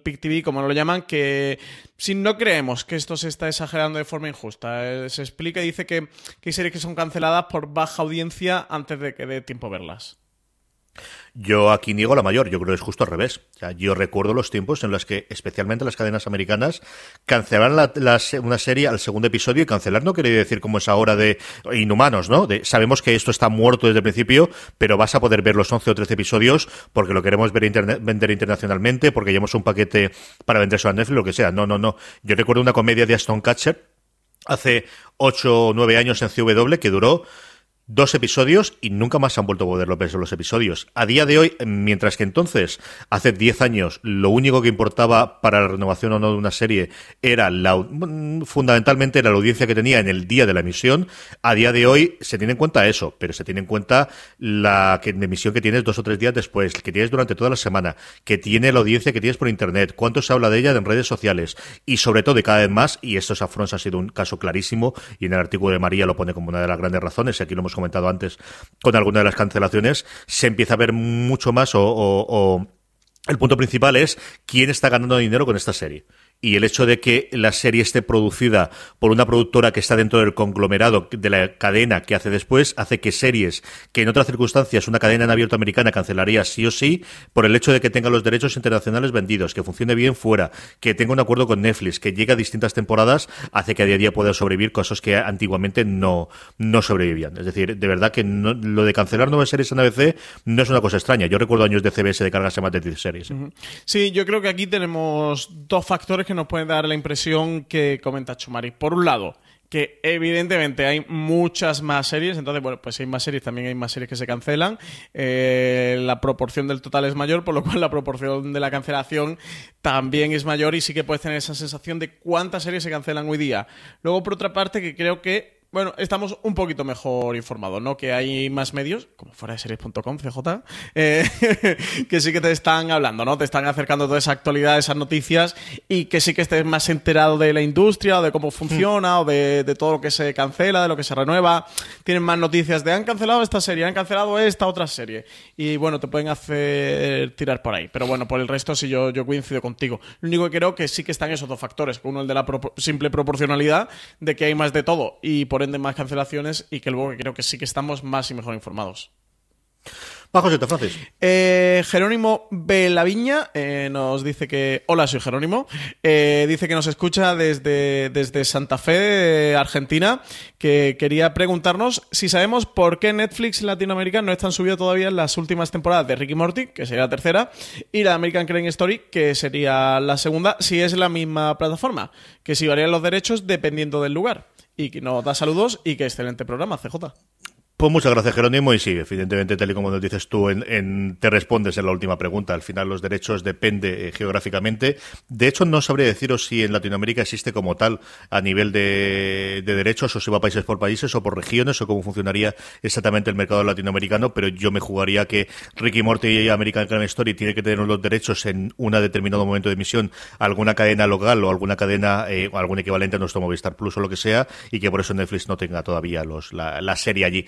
PIC TV, como lo llaman, que si no creemos que esto se está exagerando de forma injusta, eh, se explica y dice que, que hay series que son canceladas por baja audiencia antes de que dé tiempo a verlas. Yo aquí niego la mayor, yo creo que es justo al revés. yo recuerdo los tiempos en los que, especialmente las cadenas americanas, cancelaban la, una serie al segundo episodio y cancelar no quiere decir como es ahora de inhumanos, ¿no? De, sabemos que esto está muerto desde el principio, pero vas a poder ver los 11 o 13 episodios porque lo queremos ver vender internacionalmente, porque llevamos un paquete para venderse a Netflix, lo que sea. No, no, no. Yo recuerdo una comedia de Aston Catcher hace 8 o 9 años en CW que duró dos episodios y nunca más han vuelto a poder ver los episodios. A día de hoy, mientras que entonces, hace 10 años, lo único que importaba para la renovación o no de una serie era la, fundamentalmente la audiencia que tenía en el día de la emisión, a día de hoy se tiene en cuenta eso, pero se tiene en cuenta la que, emisión que tienes dos o tres días después, que tienes durante toda la semana, que tiene la audiencia que tienes por internet, cuánto se habla de ella en redes sociales y sobre todo y cada vez más, y estos afronts ha sido un caso clarísimo y en el artículo de María lo pone como una de las grandes razones, y aquí lo hemos comentado antes con alguna de las cancelaciones, se empieza a ver mucho más o el punto principal es quién está ganando dinero con esta serie y el hecho de que la serie esté producida por una productora que está dentro del conglomerado de la cadena que hace después, hace que series que en otras circunstancias una cadena en abierto americana cancelaría sí o sí, por el hecho de que tenga los derechos internacionales vendidos, que funcione bien fuera, que tenga un acuerdo con Netflix, que llegue a distintas temporadas, hace que a día a día pueda sobrevivir cosas que antiguamente no, no sobrevivían. Es decir, de verdad que lo de cancelar nuevas series en ABC no es una cosa extraña. Yo recuerdo años de CBS de cargas más de 10 series. Sí, yo creo que aquí tenemos dos factores que nos puede dar la impresión que comenta Chumari. Por un lado, que evidentemente hay muchas más series, entonces, bueno, pues hay más series, también hay más series que se cancelan. Eh, la proporción del total es mayor, por lo cual la proporción de la cancelación también es mayor y sí que puedes tener esa sensación de cuántas series se cancelan hoy día. Luego, por otra parte, que creo que bueno, estamos un poquito mejor informados, ¿no? Que hay más medios, como fuera de series.com, CJ, eh, que sí que te están hablando, ¿no? Te están acercando toda esa actualidad, esas noticias, y que sí que estés más enterado de la industria, o de cómo funciona, o de, todo lo que se cancela, de lo que se renueva. Tienen más noticias de han cancelado esta serie, han cancelado esta otra serie. Y bueno, te pueden hacer tirar por ahí. Pero bueno, por el resto sí yo, yo coincido contigo. Lo único que creo que sí que están esos dos factores. Uno, el de la simple proporcionalidad, de que hay más de todo, y por de más cancelaciones y que luego creo que sí que estamos más y mejor informados. Bajo Francis. Eh, Jerónimo Belaviña eh, nos dice que. Hola, soy Jerónimo. Eh, dice que nos escucha desde, desde Santa Fe, Argentina. Que quería preguntarnos si sabemos por qué Netflix Latinoamérica no están subiendo todavía las últimas temporadas de Ricky Morty, que sería la tercera, y la American Crime Story, que sería la segunda, si es la misma plataforma. Que si varían los derechos dependiendo del lugar y que nos da saludos y que excelente programa, CJ. Pues muchas gracias, Jerónimo. Y sí, evidentemente, tal y como nos dices tú, en, te respondes en la última pregunta. Al final, los derechos depende eh, geográficamente. De hecho, no sabría deciros si en Latinoamérica existe como tal a nivel de, derechos, o si va países por países, o por regiones, o cómo funcionaría exactamente el mercado latinoamericano. Pero yo me jugaría que Ricky Morty y American Crime Story tiene que tener los derechos en un determinado momento de emisión, alguna cadena local o alguna cadena, eh, algún equivalente a nuestro Movistar Plus o lo que sea, y que por eso Netflix no tenga todavía los, la serie allí.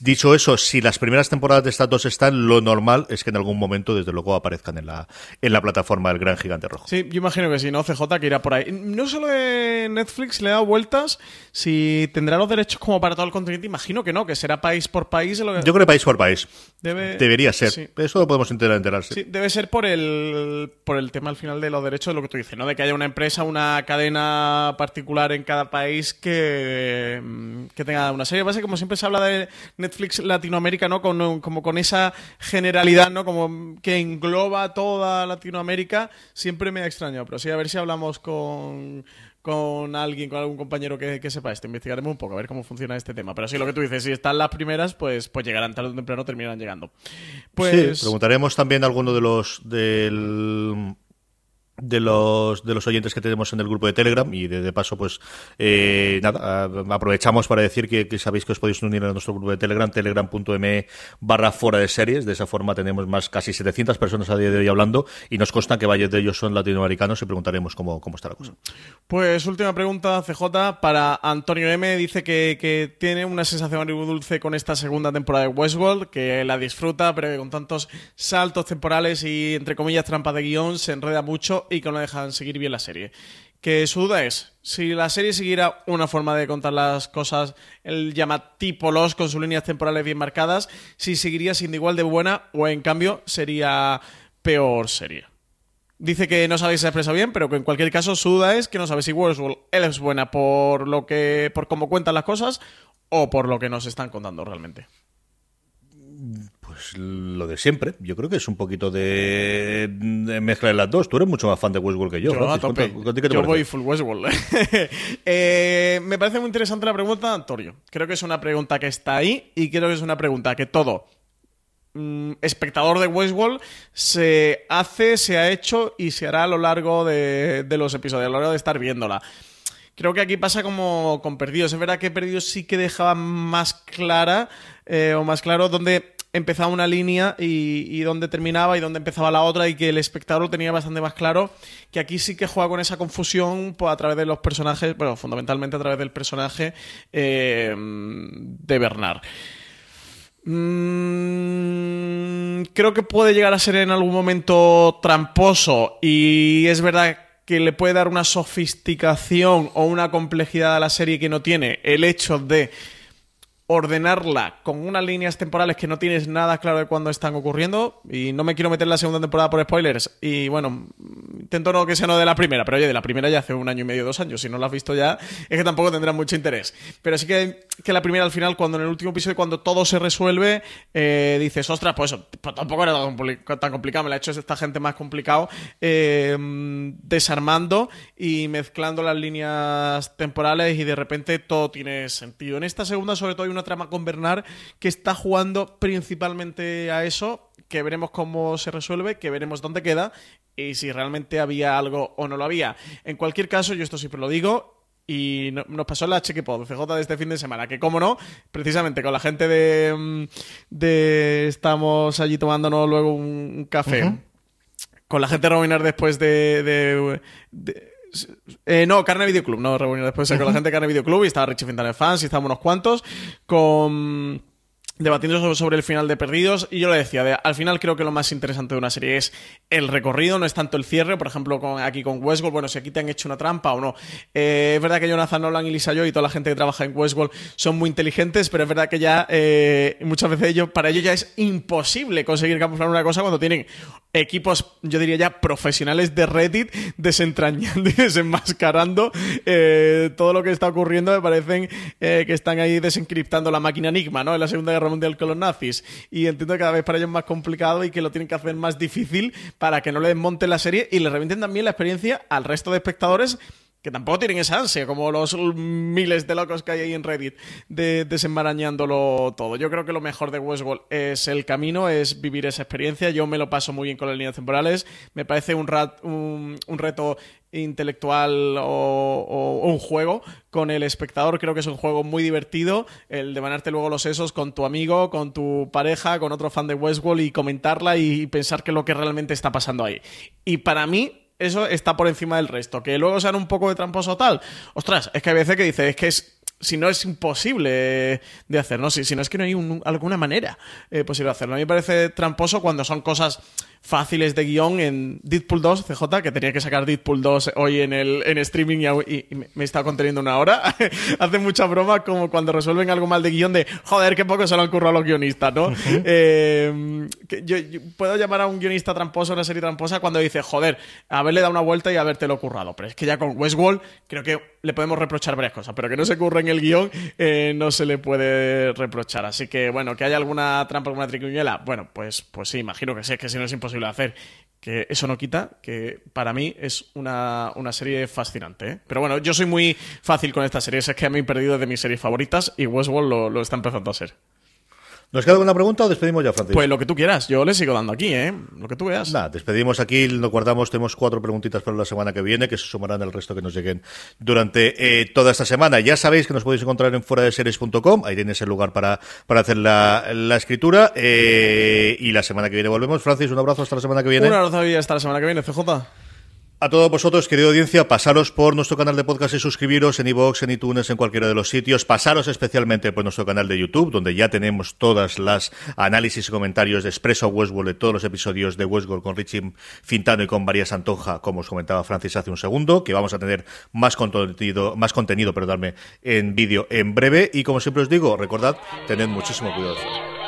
Dicho eso, si las primeras temporadas de estas dos están, lo normal es que en algún momento, desde luego, aparezcan en la, en la plataforma del Gran Gigante Rojo. Sí, yo imagino que sí, ¿no? CJ que irá por ahí. No solo de Netflix le dado vueltas, si tendrá los derechos como para todo el continente, imagino que no, que será país por país. Yo creo que país por país. Debería ser. Eso lo podemos intentar enterarse. Sí, debe ser por el, por el tema al final de los derechos de lo que tú dices, ¿no? De que haya una empresa, una cadena particular en cada país que, que tenga una serie. Base, como siempre se habla de Netflix Latinoamérica, ¿no? Con, como con esa generalidad, ¿no? Como que engloba toda Latinoamérica, siempre me ha extrañado. Pero sí, a ver si hablamos con, con alguien, con algún compañero que, sepa esto. Investigaremos un poco, a ver cómo funciona este tema. Pero sí, lo que tú dices, si están las primeras, pues, pues llegarán tarde o temprano, terminarán llegando. Pues... Sí, preguntaremos también a alguno de los del de los de los oyentes que tenemos en el grupo de Telegram y de, paso pues eh, nada aprovechamos para decir que, sabéis que os podéis unir a nuestro grupo de Telegram telegram.me barra fuera de series. De esa forma tenemos más casi 700 personas a día de hoy hablando y nos consta que varios de ellos son latinoamericanos. Y preguntaremos cómo, cómo está la cosa. Pues última pregunta CJ para Antonio M. dice que, que tiene una sensación dulce con esta segunda temporada de Westworld que la disfruta pero que con tantos saltos temporales y entre comillas trampas de guion se enreda mucho y que no dejan seguir bien la serie. Que su duda es, si la serie siguiera una forma de contar las cosas, él llama tipo los con sus líneas temporales bien marcadas, si seguiría siendo igual de buena o en cambio sería peor serie. Dice que no sabéis si se expresa bien, pero que en cualquier caso su duda es que no sabe si Westworld es buena por lo que por cómo cuentan las cosas o por lo que nos están contando realmente. Pues lo de siempre. Yo creo que es un poquito de, mezcla de las dos. Tú eres mucho más fan de Westworld que yo. yo voy full Westworld. Eh, me parece muy interesante la pregunta, Antonio. Creo que es una pregunta que está ahí y creo que es una pregunta que todo mm, espectador de Westworld se hace, se ha hecho y se hará a lo largo de, de los episodios, a lo largo de estar viéndola. Creo que aquí pasa como con Perdidos. Es verdad que Perdidos sí que dejaba más clara eh, o más claro dónde empezaba una línea y, dónde terminaba y dónde empezaba la otra y que el espectador lo tenía bastante más claro que aquí sí que juega con esa confusión pues, a través de los personajes, bueno, fundamentalmente a través del personaje eh, de Bernard. Mm, creo que puede llegar a ser en algún momento tramposo y es verdad que le puede dar una sofisticación o una complejidad a la serie que no tiene el hecho de ordenarla con unas líneas temporales que no tienes nada claro de cuándo están ocurriendo. Y no me quiero meter en la segunda temporada por spoilers. Y bueno, intento no que sea no de la primera, pero oye, de la primera ya hace un año y medio, dos años. Si no la has visto ya, es que tampoco tendrá mucho interés. Pero sí que, que la primera al final, cuando en el último episodio, cuando todo se resuelve, eh, dices, ostras, pues, pues, tampoco era tan, complicado. Me la ha hecho esta gente más complicado, eh, desarmando y mezclando las líneas temporales y de repente todo tiene sentido. En esta segunda, sobre todo, hay una trama con Bernard que está jugando principalmente a eso, que veremos cómo se resuelve, que veremos dónde queda y si realmente había algo o no lo había. En cualquier caso, yo esto siempre lo digo, y nos pasó la Chequepod CJ de este fin de semana, que como no, precisamente con la gente de, mm, de estamos allí tomándonos luego un, café, con la gente de Robinar después de, eh, no, Carne Video Club, no reunión después con la gente de Carne Video Club y estaba Richie Fintana fans y estábamos unos cuantos con debatiendo sobre el final de Perdidos y yo le decía, al final creo que lo más interesante de una serie es el recorrido, no es tanto el cierre, por ejemplo con, aquí con Westworld, bueno, si aquí te han hecho una trampa o no. Eh, es verdad que Jonathan Nolan y Lisa Joy y toda la gente que trabaja en Westworld son muy inteligentes, pero es verdad que ya eh, muchas veces ellos, para ellos ya es imposible conseguir camuflar una cosa cuando tienen equipos, yo diría ya profesionales de Reddit desentrañando y desenmascarando eh, todo lo que está ocurriendo, me parecen que están ahí desencriptando la máquina Enigma, ¿no? En la Segunda Guerra Mundial con los nazis. Y entiendo que cada vez para ellos es más complicado y que lo tienen que hacer más difícil para que no le desmonten la serie y le revienten también la experiencia al resto de espectadores que tampoco tienen esa ansia, como los miles de locos que hay ahí en Reddit, de desenmarañándolo todo. Yo creo que lo mejor de Westworld es el camino, es vivir esa experiencia. Yo me lo paso muy bien con las líneas temporales. Me parece un, un, reto intelectual o, un juego con el espectador. Creo que es un juego muy divertido, el de manarte luego los sesos con tu amigo, con tu pareja, con otro fan de Westworld y comentarla y pensar qué es lo que realmente está pasando ahí. Y para mí eso está por encima del resto. Que luego sean un poco de tramposo tal. Ostras, es que hay veces que dices, es que es si no es imposible de hacer, ¿no? Si, si no es que no hay alguna manera eh, posible de hacerlo. A mí me parece tramposo cuando son cosas fáciles de guion en Deadpool 2, CJ, que tenía que sacar Deadpool 2 hoy en el en streaming y, me está conteniendo una hora. Hace mucha broma como cuando resuelven algo mal de guion de, joder, qué poco se lo han currado a los guionistas, ¿no? Eh, yo, puedo llamar a un guionista tramposo, una serie tramposa, cuando dice, joder, haberle dado una vuelta y habértelo currado. Pero es que ya con Westworld creo que le podemos reprochar varias cosas, pero que no se curre en el guion eh, no se le puede reprochar. Así que, bueno, que haya alguna trampa, alguna triquiñuela, bueno, pues, pues sí, imagino que sí, que si no es imposible hacer. Que eso no quita que para mí es una, serie fascinante. ¿eh? Pero bueno, yo soy muy fácil con esta serie. Es que me he perdido de mis series favoritas y Westworld lo, lo está empezando a ser. ¿Nos queda alguna pregunta o despedimos ya, Francisco? Pues lo que tú quieras, yo le sigo dando aquí, ¿eh? Lo que tú veas. Nada, despedimos aquí, nos guardamos, tenemos cuatro preguntitas para la semana que viene, que se sumarán al resto que nos lleguen durante eh, toda esta semana. Ya sabéis que nos podéis encontrar en fuera de series.com, ahí tenéis el lugar para, para hacer la, escritura. Eh, y la semana que viene volvemos. Francis, un abrazo hasta la semana que viene. Un abrazo hasta la semana que viene, CJ. A todos vosotros, querida audiencia, pasaros por nuestro canal de podcast y suscribiros en iVoox, en iTunes, en cualquiera de los sitios. Pasaros especialmente por nuestro canal de YouTube, donde ya tenemos todas las análisis y comentarios de Expreso Westworld de todos los episodios de Westworld con Richie Fintano y con María Santonja, como os comentaba Francis hace un segundo, que vamos a tener más contenido, más contenido, en vídeo en breve. Y como siempre os digo, recordad, tened muchísimo cuidado.